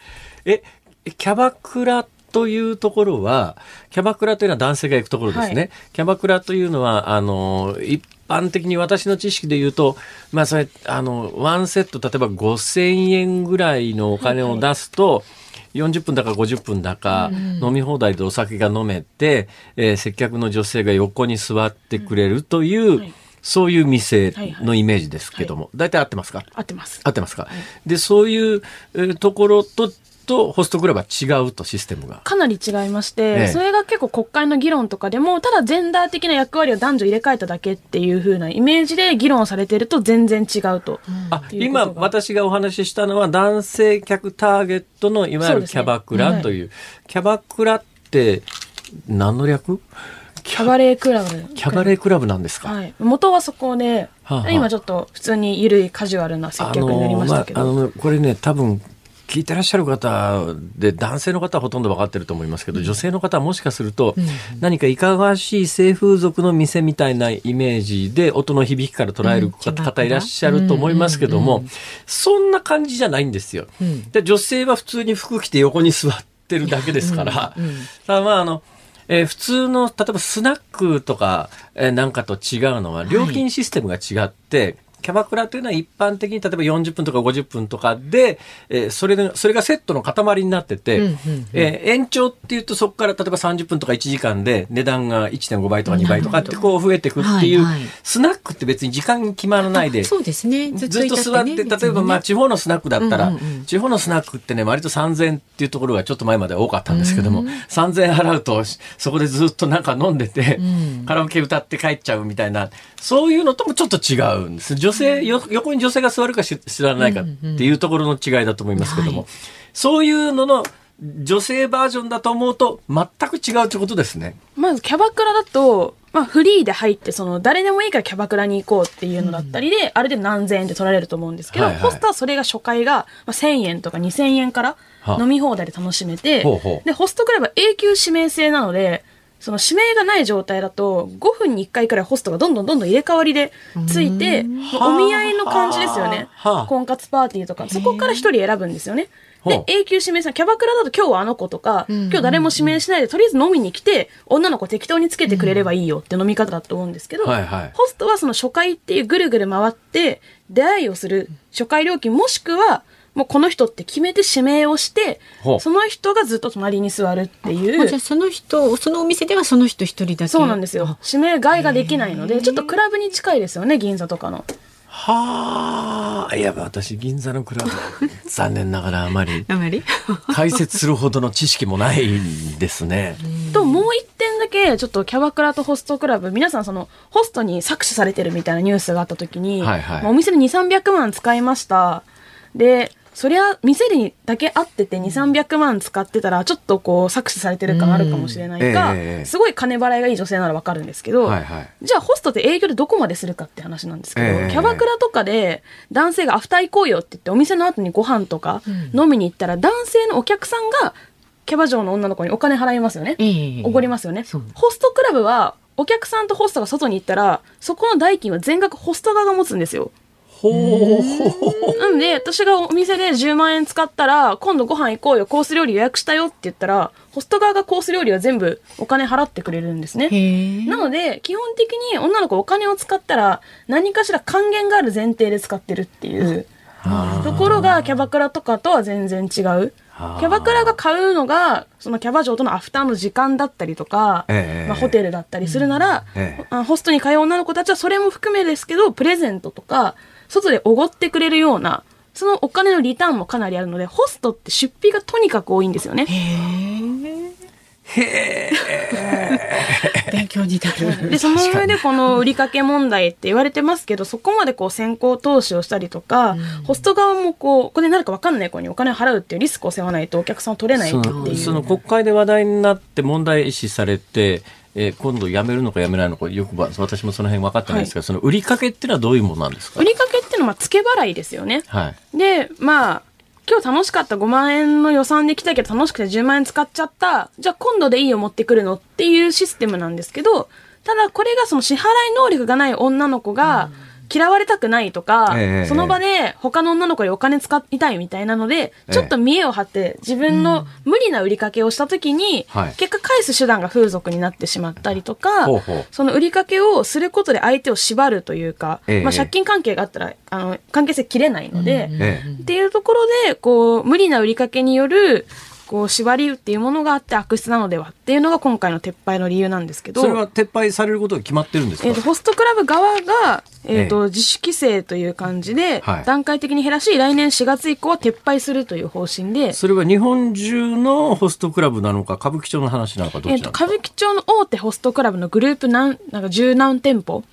え、キャバクラというところは、キャバクラというのは男性が行くところですね。はいキャバクラというのは、あの、一般的に私の知識で言うと、まあそれ、あの、ワンセット、例えば5000円ぐらいのお金を出すと、40分だか50分だか、飲み放題でお酒が飲めて、えー接客の女性が横に座ってくれるという、はい。そういう店はいはい。のイメージですけども、大体合ってますか？合ってます。合ってますか、で、そういうえーところと、と、ホストクラブは違うと、システムが。かなり違いまして、ええそれが結構国会の議論とかでも、ただジェンダー的な役割を男女入れ替えただけっていう風なイメージで議論されてると全然違うと。あ、今私がお話ししたのは男性客ターゲットのいわゆるキャバクラという。キャバクラって何の略？キャバレークラブ。キャバレークラブなんですか、はい。元はそこで、はあはあ今ちょっと普通に緩いカジュアルな接客になりましたけど。あのまああのこれね多分聞いてらっしゃる方で男性の方はほとんど分かってると思いますけど、女性の方はもしかすると、何かいかがわしい性風俗の店みたいなイメージで音の響きから捉える方,、いらっしゃると思いますけども、そんな感じじゃないんですよ。で女性は普通に服着て横に座ってるだけですから、まああのえー普通の、例えばスナックとか、えーなんかと違うのは、料金システムが違って、キャバクラというのは一般的に例えば40分とか50分とかで、えーそれで、それがセットの塊になってて、うんうんうん。えー延長っていうとそこから例えば30分とか1時間で値段が1.5倍とか2倍とかってこう増えていくっていう、はいはい。スナックって別に時間決まらないで、そうですね。ずっと座って、例えばまあ地方のスナックだったら、地方のスナックってね、割と3000円っていうところがちょっと前まで多かったんですけども、3000円払うと、そこでずっとなんか飲んでて、カラオケ歌って帰っちゃうみたいな、そういうのともちょっと違うんです。女性、よ横に女性が座るかし知らないかっていうところの違いだと思いますけども、はいそういうのの女性バージョンだと思うと全く違うってことですね。まずキャバクラだと、まあフリーで入って、その誰でもいいからキャバクラに行こうっていうのだったりで、あれで何千円で取られると思うんですけど、はいはい。ホストはそれが初回がまあ1000円とか2000円からはあ。飲み放題で楽しめて、で、ホストクラブは永久指名制なので、その指名がない状態だと、5分に1回くらいホストがどんどんどんどん入れ替わりでついて、お見合いの感じですよね。はあ。婚活パーティーとか、そこから1人選ぶんですよね。で、永久指名制、キャバクラだと今日はあの子とか、今日誰も指名しないで、とりあえず飲みに来て、女の子適当につけてくれればいいよって飲み方だと思うんですけど、はいはい。ホストはその初回っていうぐるぐる回って、出会いをする初回料金もしくは、もうこの人って決めて指名をしてその人がずっと隣に座るっていうあじゃあ。その人、そのお店ではその人一人だけ。そうなんですよ。指名外ができないので、ちょっとクラブに近いですよね、銀座とかの。はあ、いや、私、銀座のクラブ、残念ながらあまりあまり？解説するほどの知識もないんですね。と、もう一点だけ、ちょっとキャバクラとホストクラブ、皆さんその、ホストに搾取されてるみたいなニュースがあった時に、はいはいまあお店で2、300万使いました。で、そりゃ、店にだけ会ってて2、300万使ってたら、ちょっとこう、搾取されてる感あるかもしれないか、うん。ええすごい金払いがいい女性ならわかるんですけど、はいはい。じゃあホストって営業でどこまでするかって話なんですけど、ええ。キャバクラとかで男性がアフター行こうよって言ってお店の後にご飯とか飲みに行ったら男性のお客さんがキャバ嬢の女の子にお金払いますよね。ええおごりますよね。ホストクラブはお客さんとホストが外に行ったらそこの代金は全額ホスト側が持つんですよ。ほう。なんで、私がお店で10万円使ったら、今度ご飯行こうよ、コース料理予約したよって言ったら、ホスト側がコース料理は全部お金払ってくれるんですね。なので、基本的に女の子お金を使ったら、何かしら還元がある前提で使ってるっていうところがキャバクラとかとは全然違う。キャバクラが買うのが、そのキャバ嬢とのアフターの時間だったりとか、ええまあ、ホテルだったりするなら、ええあホストに通う女の子たちはそれも含めですけど、プレゼントとか、外でおごってくれるような、そのお金のリターンもかなりあるので、ホストって出費がとにかく多いんですよね。勉強になる。で、その上でこの売りかけ問題って言われてますけど、そこまでこう先行投資をしたりとか、ホスト側もこう、ここでなるか分かんない子にお金を払うっていうリスクを背負わないとお客さんを取れないっていう。その国会で話題になって問題視されて、えー、今度やめるのかやめないのかよく私もその辺分かってないですが、はい、その売りかけっていうのはどういうものなんですか？売りかけっていうのは付け払いですよね。はい、でまあ今日楽しかった5万円の予算で来たけど楽しくて10万円使っちゃった。じゃあ今度でいいよ持ってくるのっていうシステムなんですけどただこれがその支払い能力がない女の子が、うん嫌われたくないとか、えー、その場で他の女の子にお金使いたいみたいなので、ちょっと見栄を張って自分の無理な売りかけをした時に、うん、結果返す手段が風俗になってしまったりとか、その売りかけをすることで相手を縛るというか、えー、まあ借金関係があったら、あの、関係性切れないので、っていうところで、こう、無理な売りかけによる、こう縛りっていうものがあって悪質なのではっていうのが今回の撤廃の理由なんですけど。それは撤廃されることが決まってるんですか、えーと、ホストクラブ側が、えーと、自主規制という感じで、段階的に減らし来年4月以降は撤廃するという方針で。それは日本中のホストクラブなのか歌舞伎町の話なのかどっちなのか、えーと、歌舞伎町の大手ホストクラブのグループなんなんか十何店舗。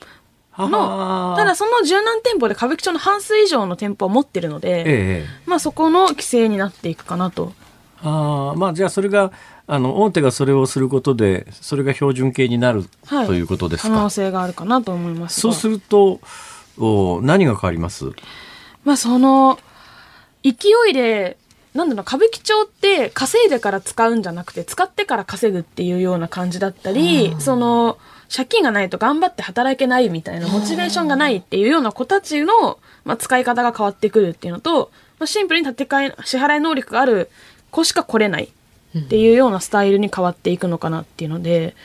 のただその十何店舗で歌舞伎町の半数以上の店舗を持ってるので、ええ、まあそこの規制になっていくかなと。あまあじゃあそれがあの大手がそれをすることでそれが標準形になる、はい、ということですか？可能性があるかなと思いますそうするとお何が変わります？まあその勢いでなんだろう歌舞伎町って稼いでから使うんじゃなくて使ってから稼ぐっていうような感じだったりその借金がないと頑張って働けないみたいなモチベーションがないっていうような子たちの、まあ、使い方が変わってくるっていうのと、まあ、シンプルに立て替え支払い能力がある子しか来れないっていうようなスタイルに変わっていくのかなっていうので、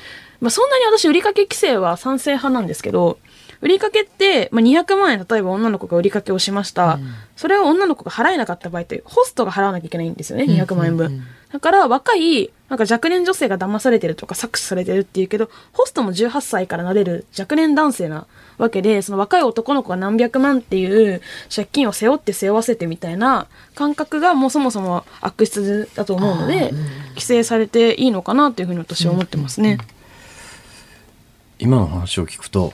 まあ、そんなに私売りかけ規制は賛成派なんですけど、売りかけって、まあ、200万円例えば女の子が売りかけをしました、うん、それを女の子が払えなかった場合ってホストが払わなきゃいけないんですよね200万円分、だから若いなんか若年女性が騙されてるとか搾取されてるっていうけどホストも18歳からなれる若年男性なわけでその若い男の子が何百万っていう借金を背負って背負わせてみたいな感覚がもうそもそも悪質だと思うので、規制されていいのかなというふうに私は思ってますね。今の話を聞くと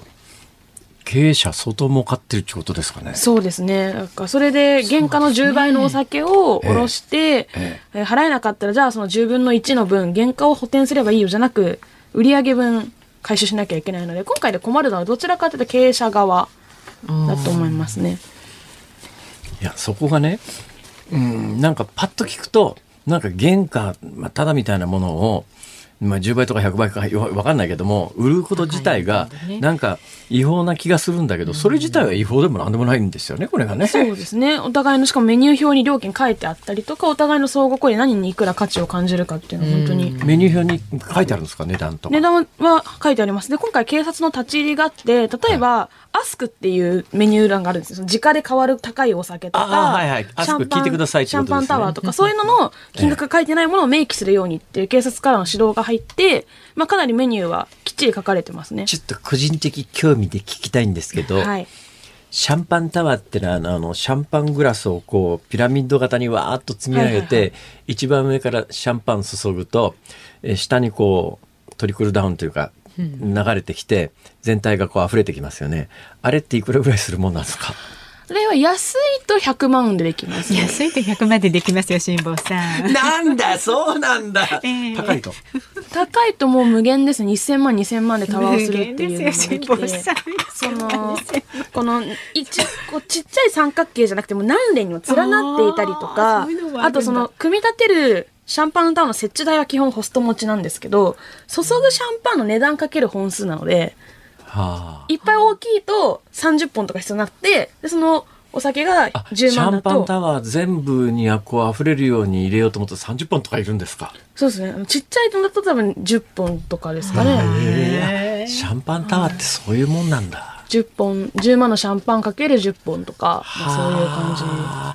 経営者相当儲かってるってことですかね。そうですね。なんかそれで原価の10倍のお酒を下ろして、ええ払えなかったらじゃあその10分の1の分原価を補填すればいいよじゃなく売上分回収しなきゃいけないので今回で困るのはどちらかというと経営者側だと思いますね。いやそこがね、うん、なんかパッと聞くとなんか原価、まあ、ただみたいなものをまあ、10倍とか100倍か分かんないけども売ること自体がなんか違法な気がするんだけどそれ自体は違法でもなんでもないんですよねこれがね。そうですね。お互いのしかもメニュー表に料金書いてあったりとかお互いの相互行為で何にいくら価値を感じるかっていうのは本当にメニュー表に書いてあるんですか？値段とか。値段は書いてあります。で今回警察の立ち入りがあって例えば、はいアスクっていうメニュー欄があるんですよ。直で変わる高いお酒とか、はいはい、シャンパン、ね、シャンパンタワーとか、そういうのの金額が書いてないものを明記するようにっていう警察からの指導が入って、まあ、かなりメニューはきっちり書かれてますね。ちょっと個人的興味で聞きたいんですけど、はい、シャンパンタワーってのはあのシャンパングラスをこうピラミッド型にわーっと積み上げて、はいはいはい、一番上からシャンパン注ぐと、え下にこうトリクルダウンというか流れてきて、全体がこう溢れてきますよね。あれっていくらぐらいするもんなんですか？それは安いと100万でできます、ね、安いと100万でできますよ、辛坊さん。なんだ、そうなんだ。えー、高いと？高いともう無限ですね。1000万、2000万でタワーをするっていうのができて。その、この、一、こうちっちゃい三角形じゃなくても何連にも連なっていたりとか、あとその、組み立てるシャンパンタワーの設置代は基本ホスト持ちなんですけど、注ぐシャンパンの値段かける本数なので、はあ、いっぱい大きいと30本とか必要になって、で、そのお酒が10万だと。シャンパンタワー全部にこう溢れるように入れようと思って30本とかいるんですか？そうですね。ちっちゃいのだと多分10本とかですかね。シャンパンタワーってそういうもんなんだ。10本、10万のシャンパンかける10本とか、まあ、そういう感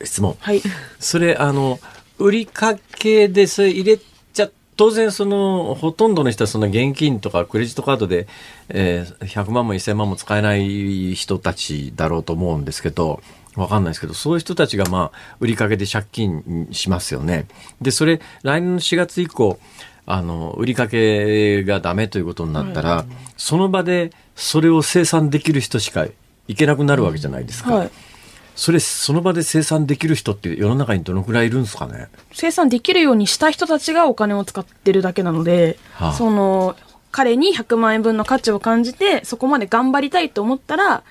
じ。質問。はい。それ、あの、売りかけでそれ入れちゃ当然そのほとんどの人はその現金とかクレジットカードで、えー、100万も1000万も使えない人たちだろうと思うんですけどわかんないですけど、そういう人たちがまあ、売りかけで借金しますよね。で、それ、来年の4月以降、あの、売りかけがダメということになったら、その場でそれを生産できる人しかいけなくなるわけじゃないですか。はい。それ、その場で生産できる人って世の中にどのくらいいるんですかね？生産できるようにした人たちがお金を使ってるだけなので、はあ。その、彼に100万円分の価値を感じて、そこまで頑張りたいと思ったら、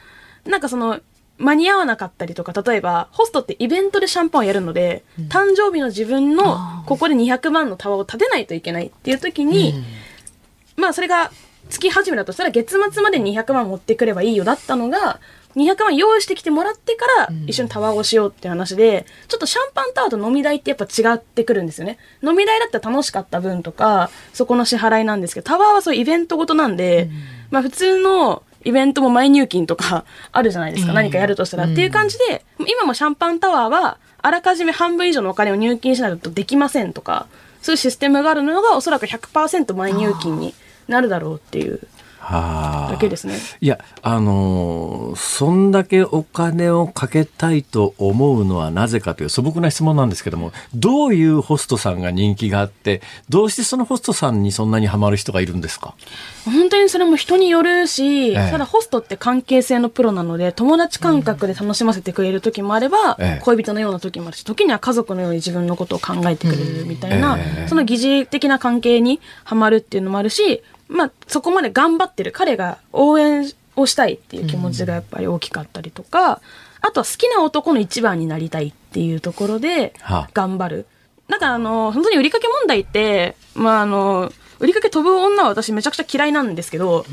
なんかその、間に合わなかったりとか、例えば、ホストってイベントでシャンパンをやるので、誕生日の自分の、ここで200万のタワーを立てないといけないっていう時に、まあそれが月始めだとしたら月末までに200万持ってくればいいよだったのが、200万用意してきてもらってから一緒にタワーをしようって話で、ちょっとシャンパンタワーと飲み代ってやっぱ違ってくるんですよね。飲み代だったら楽しかった分とか、そこの支払いなんですけど、タワーはそういうイベントごとなんで、まあ普通のイベントも前入金とかあるじゃないですか。何かやるとしたら。っていう感じで、今もシャンパンタワーは、あらかじめ半分以上のお金を入金しないとできませんとか、そういうシステムがあるのがおそらく100%前入金になるだろうっていうはあだけですね。いや、あのーそんだけお金をかけたいと思うのはなぜかという素朴な質問なんですけども、どういうホストさんが人気があって、どうしてそのホストさんにそんなにハマる人がいるんですか？本当にそれも人によるし、ええ。ただホストって関係性のプロなので、友達感覚で楽しませてくれる時もあれば、ええ。恋人のような時もあるし、時には家族のように自分のことを考えてくれるみたいな、ええ。その疑似的な関係にはまるっていうのもあるし、まあそこまで頑張ってる彼が応援をしたいっていう気持ちがやっぱり大きかったりとか、あとは好きな男の一番になりたいっていうところではあ頑張る。だからあの、本当に売りかけ問題って、まああの、売りかけ飛ぶ女は私めちゃくちゃ嫌いなんですけど、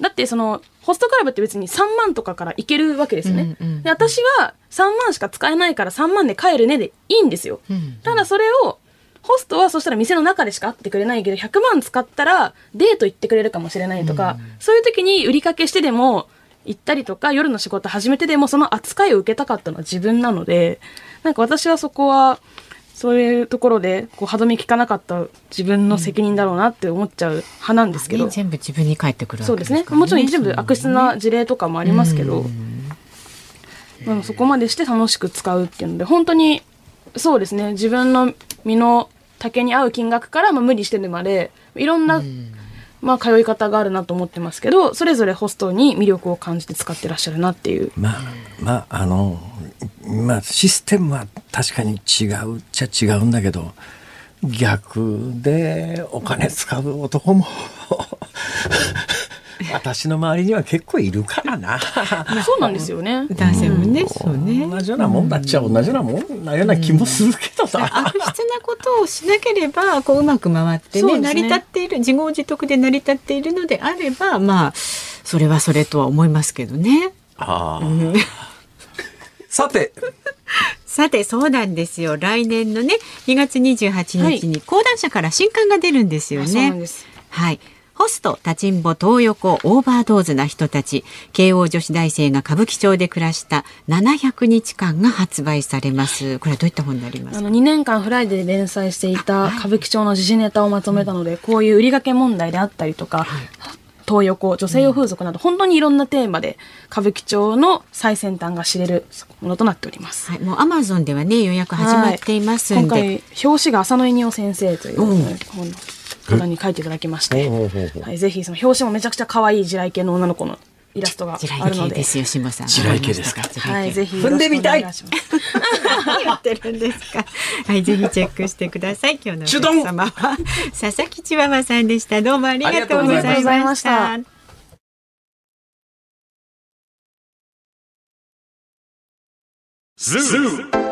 だってその、ホストクラブって別に3万とかからいけるわけですよね。うんうんで私は3万しか使えないから3万で帰るねでいいんですよ。ただそれを、ホストはそしたら店の中でしか会ってくれないけど、100万使ったらデート行ってくれるかもしれないとか、そういう時に売りかけしてでも行ったりとか、夜の仕事始めてでもその扱いを受けたかったのは自分なので、なんか私はそこは、そういうところで、こう、歯止め効かなかった自分の責任だろうなって思っちゃう派なんですけど。ね全部自分に返ってくるわそうですね。もちろん一部悪質な事例とかもありますけど、まあそこまでして楽しく使うっていうので本当にそうですね。自分の身の丈に合う金額からまあ無理してるまでいろんな、まあ、通い方があるなと思ってますけどそれぞれホストに魅力を感じて使ってらっしゃるなっていう。まあ、まあ、あの、まあ、システムは確かに違うっちゃ違うんだけど、逆でお金使う男も、私の周りには結構いるからな。そうなんですよね。男性もね、そうね同じようなもんだっちゃ同じようなもんなような気もするけどな。悪質なことをしなければこううまく回ってね成り立っている自業自得で成り立っているのであればまあそれはそれとは思いますけどね。あー さて、さてそうなんですよ来年のね2月28日に講談社から新刊が出るんですよあそうなんね。です。はい。ホスト、立ちんぼ、トー横、オーバードーズな人たち、慶応女子大生が歌舞伎町で暮らした700日間が発売されます。これはどういった本になりますか？あの2年間フライデーで連載していた歌舞伎町の時事ネタをまとめたので、こういう売り掛け問題であったりとか、トー横、女性用風俗など、本当にいろんなテーマで歌舞伎町の最先端が知れるものとなっております。はい、もうアマゾンではね予約始まっていますはい。今回、表紙が浅野いにお先生といううん。本の方に書いていただきまして、はい、ぜひその表紙もめちゃくちゃ可愛い地雷系の女の子のイラストが地あるので雷系で、すよ、下さん。地雷系ですか？はい、ぜひ踏んでみたいよろしくお願します何やってるんですか。はい、ぜひチェックしてください。今日のお客様は佐々木千葉マさんでした。どうもありがとうございましたた。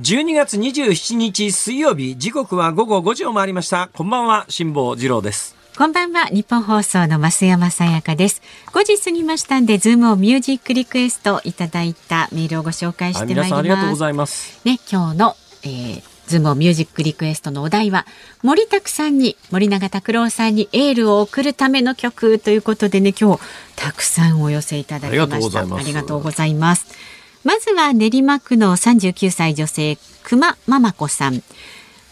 12月27日水曜日時刻は午後5時を回りました。こんばんは辛坊治郎です。こんばんはニッポン放送の増山さやかです。5時過ぎましたんでズームオンミュージックリクエストいただいたメールをご紹介してまいります、皆さんありがとうございます。ね今日の、えーズームミュージックリクエストのお題は森拓さんに森永拓郎さんにエールを送るための曲ということでね今日たくさんお寄せいただきました。ありがとうございますまずは練馬区の39歳女性熊ママ子さん。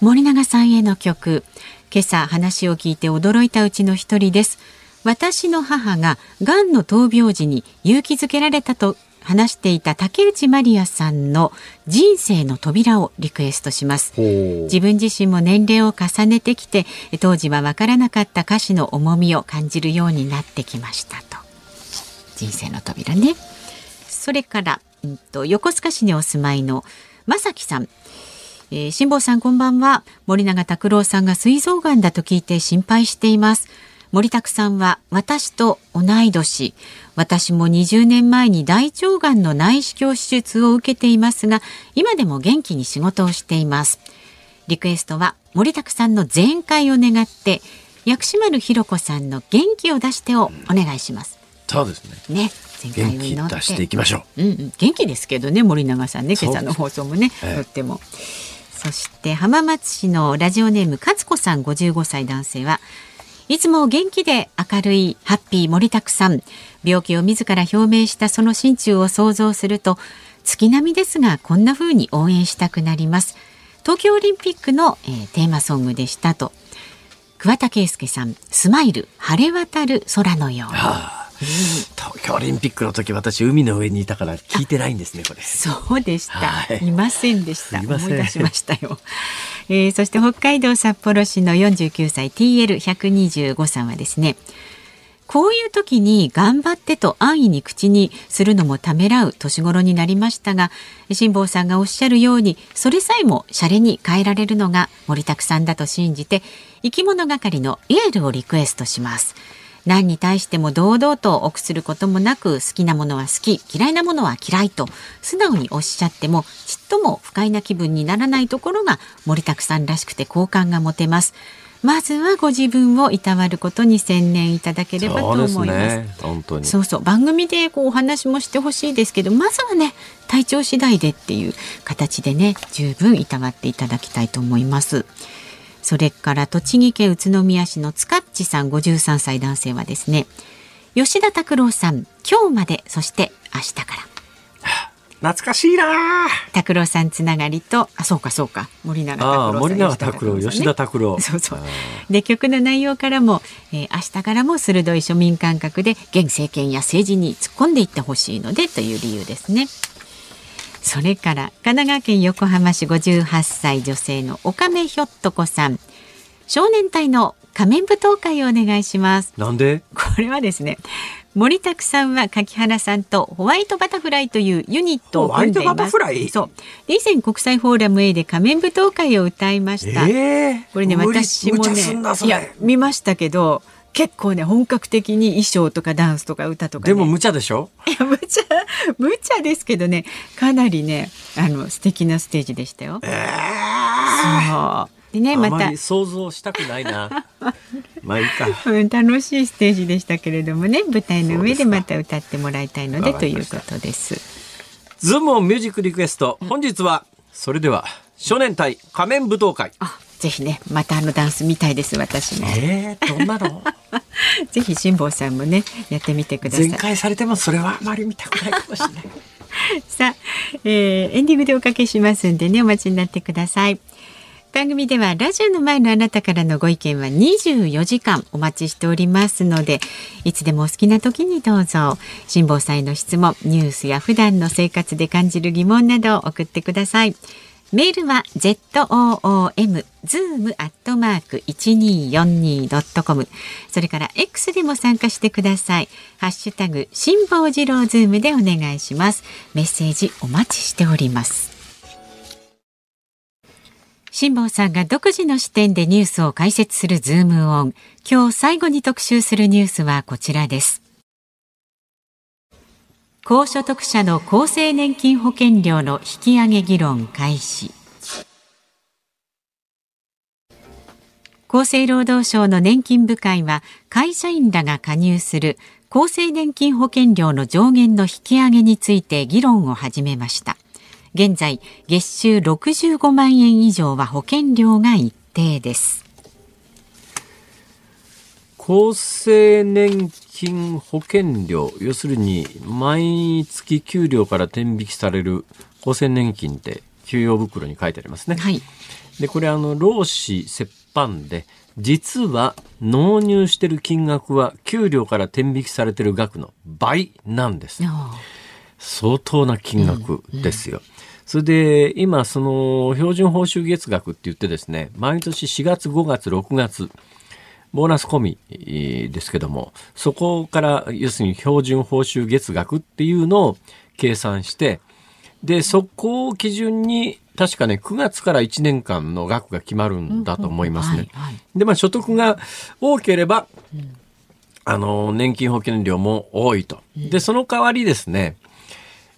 森永さんへの曲。今朝話を聞いて驚いたうちの一人です。私の母ががんの闘病時に勇気づけられたと話していた竹内まりやさんの人生の扉をリクエストします。自分自身も年齢を重ねてきて当時はわからなかった歌詞の重みを感じるようになってきましたと。人生の扉ね。それから、うん、と横須賀市にお住まいのまさきさん。えー、辛坊さんこんばんは。森永拓郎さんが膵臓がんだと聞いて心配しています。森拓さんは私と同い年。私も20年前に大腸がんの内視鏡手術を受けていますが今でも元気に仕事をしています。リクエストは森拓さんの全開を願って薬師丸ひろ子さんの元気を出してをお願いします。そうですね。ね全開を祈って。出していきましょう、うんうん、元気ですけどね森永さんね今朝の放送もね、ええ、とっても。そして浜松市のラジオネーム勝子さん55歳男性はいつも元気で明るいハッピー森拓さん。病気を自ら表明したその心中を想像すると月並みですがこんな風に応援したくなります。東京オリンピックの、えー、テーマソングでしたと。桑田佳祐さんスマイル晴れ渡る空のように、はあ東京オリンピックの時私海の上にいたから聞いてないんですねこれ。そうでした、はい、いませんでした。思い出しましたよ、えー、そして北海道札幌市の49歳 TL125 さんはですねこういう時に頑張ってと安易に口にするのもためらう年頃になりましたが辛坊さんがおっしゃるようにそれさえもシャレに変えられるのが森拓さんだと信じて生き物係のイエールをリクエストします何に対しても堂々と臆することもなく好きなものは好き嫌いなものは嫌いと素直におっしゃってもちっとも不快な気分にならないところが森拓さんらしくて好感が持てますまずはご自分をいたわることに専念いただければと思います。ね、本当にそうそう番組でこうお話もしてほしいですけど、まずはね体調次第でっていう形でね十分いたわっていただきたいと思います。それから栃木県宇都宮市の塚っちさん53歳男性はですね吉田拓郎さん今日までそして明日から。懐かしいな拓郎さんつながりとあそうかそうか森永拓郎森永拓郎、吉田拓郎。そうそう。で曲の内容からも、えー、明日からも鋭い庶民感覚で現政権や政治に突っ込んでいってほしいのでという理由ですねそれから神奈川県横浜市58歳女性の岡目ひょっとこさん。少年隊の仮面舞踏会をお願いします。なんで？これはですね森拓さんは柿原さんとホワイトバタフライというユニットを組んでいます。そう。以前国際フォーラム A で仮面舞踏会を歌いました、えー、これね私もねいや見ましたけど結構ね本格的に衣装とかダンスとか歌とか、ね、でも無茶でしょ？いや無茶無茶ですけどねかなりねあの素敵なステージでしたよ。えー、そう。でねまた。想像したくないな。まあいいか、うん、楽しいステージでしたけれどもね舞台の上でまた歌ってもらいたいのでということです。ズームミュージックリクエスト本日はそれでは少年隊仮面舞踏会。あぜひねまたあのダンス見たいです私もえー、どんなの？ぜひ辛坊さんもねやってみてください。全開されてもそれはあまり見たくないかもしれない。さあ、えー、エンディングでおかけしますんでねお待ちになってください。番組ではラジオの前のあなたからのご意見は24時間お待ちしておりますのでいつでもお好きな時にどうぞ辛坊さんへの質問ニュースや普段の生活で感じる疑問などを送ってくださいメールは z o o m zoom アットマーク一二四二ドットコム。それから X でも参加してください。ハッシュタグ辛坊治郎ズームでお願いします。メッセージお待ちしております。辛坊さんが独自の視点でニュースを解説するズームオン。今日最後に特集するニュースはこちらです。高所得者の厚生年金保険料の引き上げ議論開始。厚生労働省の年金部会は会社員らが加入する厚生年金保険料の上限の引き上げについて議論を始めました。現在月収65万円以上は保険料が一定です。厚生年金保険料、要するに毎月給料から転引きされる厚生年金って給与袋に書いてありますね。はい、で、これあの、労使折半で、実は納入してる金額は給料から転引きされてる額の倍なんです。相当な金額ですよ。うんうんそれで、今、その、標準報酬月額って言ってですね、毎年4月、5月、6月、ボーナス込みですけども、そこから、要するに標準報酬月額っていうのを計算して、で、そこを基準に、確かね、9月から1年間の額が決まるんだと思いますね。で、まあ、所得が多ければ、あの、年金保険料も多いと。で、その代わりですね、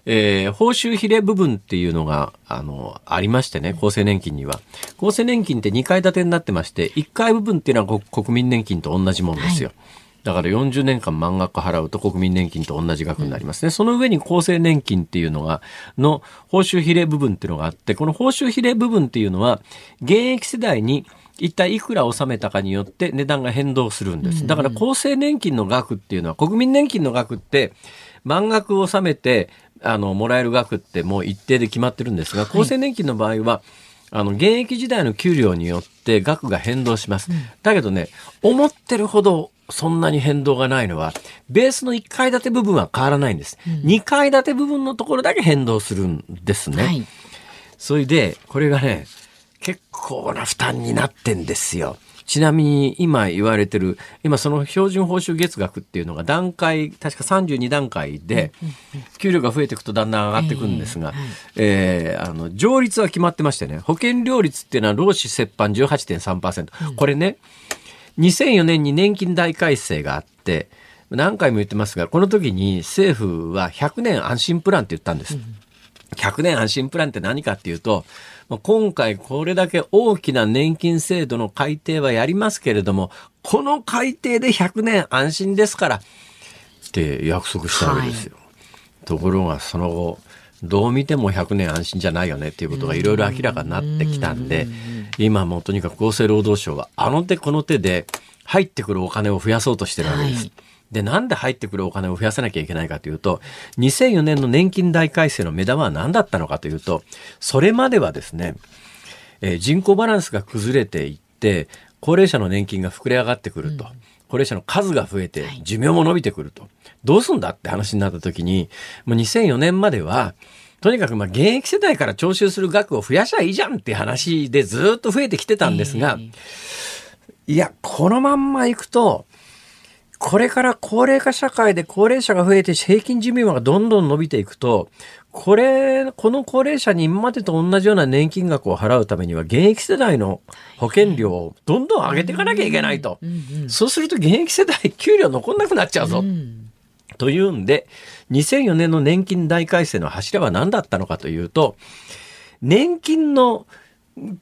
えー、報酬比例部分っていうのが、あの、ありましてね、厚生年金には。厚生年金って2階建てになってまして、1階部分っていうのは国民年金と同じもんですよ。はいだから40年間満額払うと国民年金と同じ額になりますね。うん、その上に厚生年金っていうのが、の報酬比例部分っていうのがあって、この報酬比例部分っていうのは、現役世代に一体いくら納めたかによって値段が変動するんです。だから厚生年金の額っていうのは、国民年金の額って、満額納めてあの、もらえる額ってもう一定で決まってるんですが、厚生年金の場合は、あの、現役時代の給料によって額が変動します。だけどね、思ってるほどそんなに変動がないのは、ベースの1階建て部分は変わらないんです。うん、2階建て部分のところだけ変動するんですね。はい、それで、これがね、結構な負担になってんですよ。ちなみに今言われてる、今その標準報酬月額っていうのが段階、確か32段階で、給料が増えていくとだんだん上がっていくんですが、えー、あの、上率は決まってましてね、保険料率っていうのは労使折半18.3%。これね、2004年に年金大改正があって、何回も言ってますが、この時に政府は100年安心プランって言ったんです。100年安心プランって何かっていうと、今回これだけ大きな年金制度の改定はやりますけれども、この改定で100年安心ですから、って約束したわけですよ。はい、ところがその後、どう見ても100年安心じゃないよねっていうことがいろいろ明らかになってきたんで、今もとにかく厚生労働省はあの手この手で入ってくるお金を増やそうとしてるわけです。はいで、なんで入ってくるお金を増やさなきゃいけないかというと、2004年の年金大改正の目玉は何だったのかというと、それまではですね、えー、人口バランスが崩れていって、高齢者の年金が膨れ上がってくると。うん、高齢者の数が増えて、寿命も伸びてくると。どうすんだって話になった時に、もう2004年までは、とにかくまあ現役世代から徴収する額を増やしゃいいじゃんって話でずっと増えてきてたんですが、えー、いや、このまんまいくと、これから高齢化社会で高齢者が増えて平均寿命がどんどん伸びていくと、これ、この高齢者に今までと同じような年金額を払うためには現役世代の保険料をどんどん上げていかなきゃいけないと。そうすると現役世代給料残んなくなっちゃうぞ。というんで、2004年の年金大改正の柱は何だったのかというと、年金の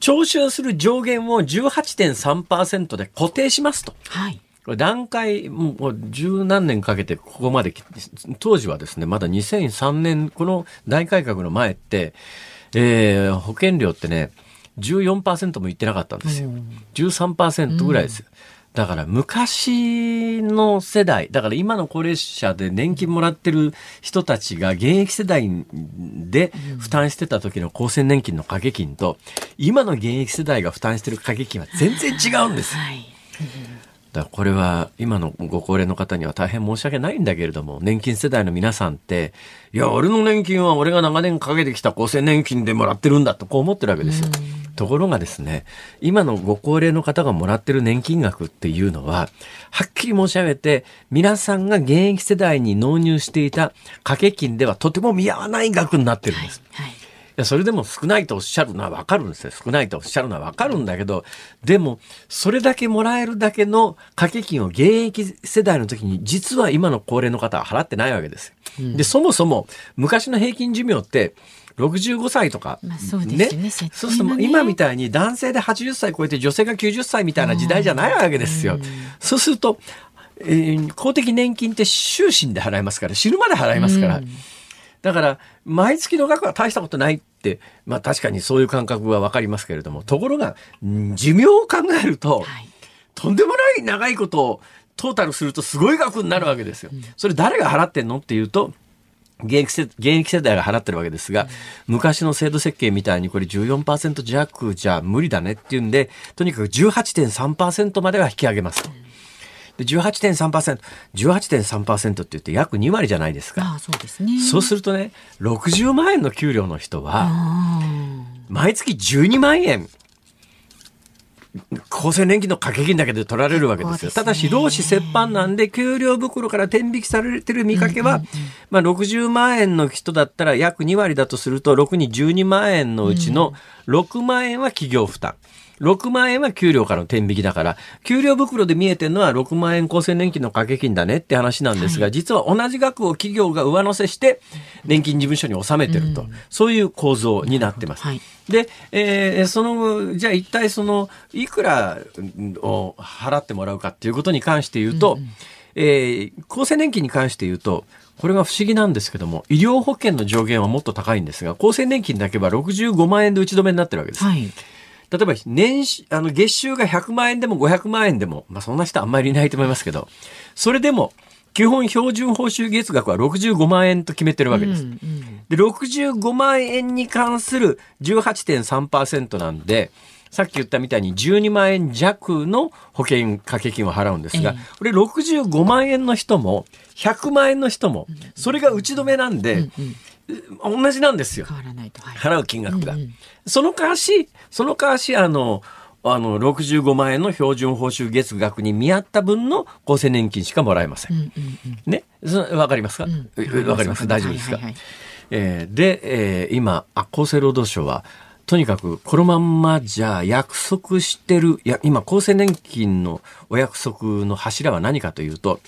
徴収する上限を18.3%で固定しますと。はいこれ段階、もう十何年かけてここまで当時はですね、まだ2003年、この大改革の前って、えー、保険料ってね、14%もいってなかったんですよ。13%ぐらいですよ。だから昔の世代、だから今の高齢者で年金もらってる人たちが現役世代で負担してた時の厚生年金の掛け金と、今の現役世代が負担してる掛け金は全然違うんです。はい。だこれは今のご高齢の方には大変申し訳ないんだけれども、年金世代の皆さんって、いや、俺の年金は俺が長年かけてきた厚生年金でもらってるんだとこう思ってるわけですよ。ところがですね、今のご高齢の方がもらってる年金額っていうのは、はっきり申し上げて、皆さんが現役世代に納入していた掛け金ではとても見合わない額になってるんです。はい。いや、それでも少ないとおっしゃるのはわかるんですよ。少ないとおっしゃるのはわかるんだけど、でも、それだけもらえるだけの掛け金を現役世代の時に、実は今の高齢の方は払ってないわけですよ。で、そもそも、昔の平均寿命って、65歳とか、まあそうですよねねそうすると今みたいに男性で80歳超えて女性が90歳みたいな時代じゃないわけですよ。そうすると、えー公的年金って終身で払いますから、死ぬまで払いますから。だから、毎月の額は大したことないまあ確かにそういう感覚はわかりますけれども、ところが、ん寿命を考えると、はい。とんでもない長いことをトータルするとすごい額になるわけですよ。それ誰が払ってんのっていうと、現役世現役世代が払ってるわけですが、昔の制度設計みたいにこれ14%弱じゃ無理だねっていうんで、とにかく18.3%までは引き上げますと。で、18.3%、18.3%って言って約2割じゃないですか。ああ、そうですね。そうするとね、60万円の給料の人は、あ毎月12万円、厚生年金の掛け金だけで取られるわけですよ。すねただし、労使折半なんで、給料袋から転引きされてる見かけは、まあ、60万円の人だったら約2割だとすると、6に12万円のうちの6万円は企業負担。6万円は給料からの転引きだから、給料袋で見えてるのは6万円厚生年金の掛け金だねって話なんですが、実は同じ額を企業が上乗せして、年金事務所に納めてると、そういう構造になってます。はいで、えーその、じゃあ一体その、いくらを払ってもらうかっていうことに関して言うと、えー厚生年金に関して言うと、これが不思議なんですけども、医療保険の上限はもっと高いんですが、厚生年金だけは65万円で打ち止めになってるわけです。はい。例えば年収、あの、月収が100万円でも500万円でも、まあそんな人あんまりいないと思いますけど、それでも、基本標準報酬月額は65万円と決めてるわけです。で、65万円に関する18.3%なんで、さっき言ったみたいに12万円弱の保険掛け金を払うんですが、ええ。これ65万円の人も100万円の人も、それが打ち止めなんで、同じなんですよ。変わらないと。はい。払う金額が。その代わし、その代わし、あの、あの、65万円の標準報酬月額に見合った分の厚生年金しかもらえません。ね？そわかりますか？わ、んかります大丈夫ですか、はいはいはいえーで、えー今、あ厚生労働省は、とにかくこのまんまじゃ約束してる、いや、今、厚生年金のお約束の柱は何かというと、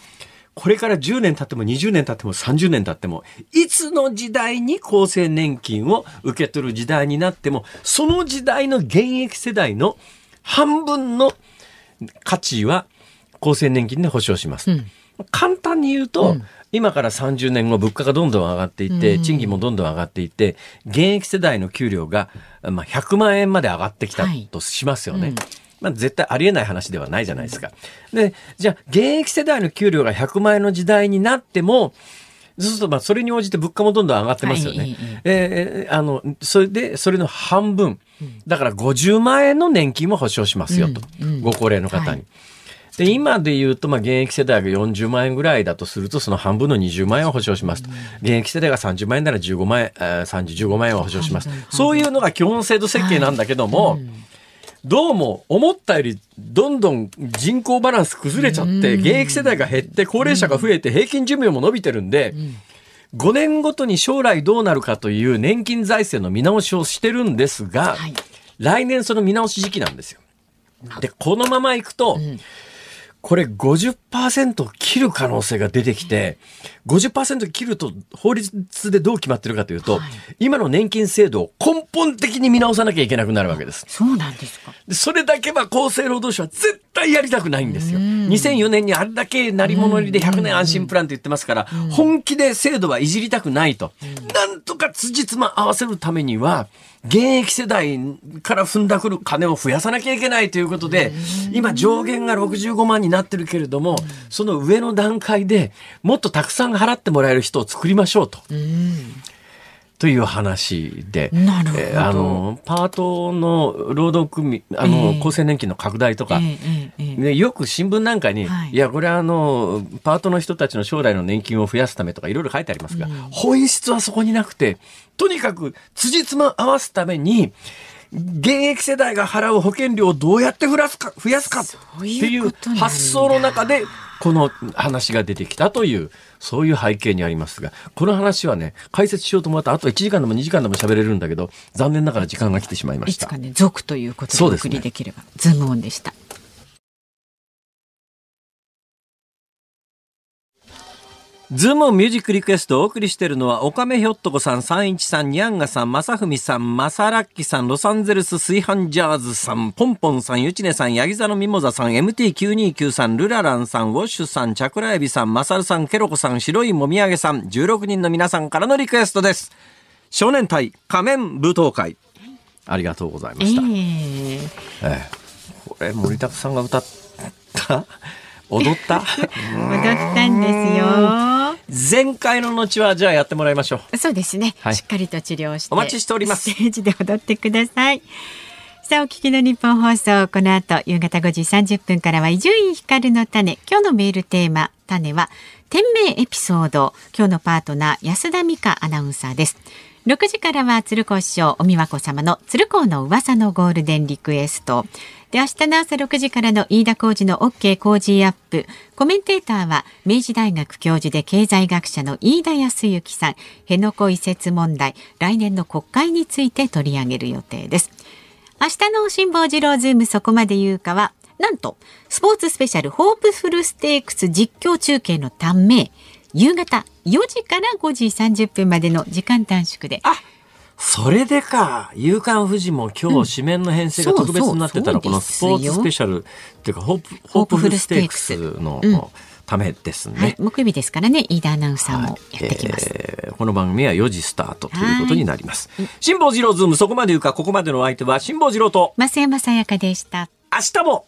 これから10年経っても20年経っても30年経っても、いつの時代に厚生年金を受け取る時代になっても、その時代の現役世代の半分の価値は厚生年金で保障します。簡単に言うと、今から30年後物価がどんどん上がっていって、賃金もどんどん上がっていって、現役世代の給料が、まあ、100万円まで上がってきたはいとしますよね。まあ、絶対ありえない話ではないじゃないですか。で、じゃあ、現役世代の給料が100万円の時代になっても、そうすると、まあ、それに応じて物価もどんどん上がってますよね。はいえーあの、それで、それの半分。だから50万円の年金も保証しますよと。ご高齢の方に。はいで、今で言うと、まあ、現役世代が40万円ぐらいだとすると、その半分の20万円を保証しますと。現役世代が30万円なら15万円、えー30、15万円を保証します。そういうのが基本制度設計なんだけども、どうも思ったよりどんどん人口バランス崩れちゃって、現役世代が減って高齢者が増えて平均寿命も伸びてるんで、5年ごとに将来どうなるかという年金財政の見直しをしてるんですが、はい。来年その見直し時期なんですよ。で、このままいくと、これ50%を切る可能性が出てきて、50%切ると法律でどう決まってるかというと、はい今の年金制度を根本的に見直さなきゃいけなくなるわけです。そうなんですか。でそれだけは厚生労働省は絶対やりたくないんですよ。2004年にあれだけ鳴り物入りで100年安心プランって言ってますから、本気で制度はいじりたくないと。なんとか辻褄合わせるためには、現役世代から踏んだくる金を増やさなきゃいけないということで、今上限が65万になってるけれども、その上の段階でもっとたくさん払ってもらえる人を作りましょうと。という話で、なるほど。えーあのパートの労働組あの、ええ。厚生年金の拡大とか、ええええええ。ね、よく新聞なんかに、はい。い、や、これはあの、パートの人たちの将来の年金を増やすためとかいろいろ書いてありますが、本質はそこになくて、とにかく、辻褄合わすために、現役世代が払う保険料をどうやって増やすか、増やすかってういいう発想の中で、この話が出てきたという、そういう背景にありますが、この話はね、解説しようと思ったら、あと1時間でも2時間でも喋れるんだけど、残念ながら時間が来てしまいましたいつか。ね、続ということでお送りできれば、ズームオンでした。ズームミュージックリクエストをお送りしているのは、オカメひょっとこさん、サンイチさん、ニャンガさん、マサフミさん、マサラッキさん、ロサンゼルス炊飯ジャーズさん、ポンポンさん、ユチネさん、ヤギ座のミモザさん、MT929 さん、ルラランさん、ウォッシュさん、チャクラエビさん、マサルさん、ケロコさん、白いもみあげさん、16人の皆さんからのリクエストです。少年隊仮面舞踏会。ありがとうございまえした。えええこれ、森田さんが歌った？踊った？踊ったんですよ。前回の後はじゃあやってもらいましょう。そうですね、はい。しっかりと治療してお待ちしております。ステージで踊ってください。さあお聞きの日本放送。この後夕方5時30分からは伊集院光の種。今日のメールテーマ種は店名エピソード。今日のパートナー安田美香アナウンサーです。6時からは鶴子師匠お美和子様の鶴子の噂のゴールデンリクエストで明日の朝6時からの飯田浩二の OK 工事アップ。コメンテーターは明治大学教授で経済学者の飯田康之さん。辺野古移設問題来年の国会について取り上げる予定です。明日の辛坊治郎ズームそこまで言うかはなんとスポーツスペシャルホープフルステークス実況中継のため夕方4時から5時30分までの時間短縮でそれでか、夕刊フジも今日紙面の編成が特別になってたら、このスポーツスペシャルっていうか、ホープ、ホープフルステークス。のうん。ためですね。はい、木曜日ですからね。飯田アナウンサーもやってきます、えーこの番組は4時スタートということになります。辛坊治郎ズーム、そこまで言うか、ここまでのお相手は辛坊治郎と、増山さやかでした。明日も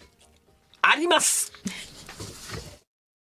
あります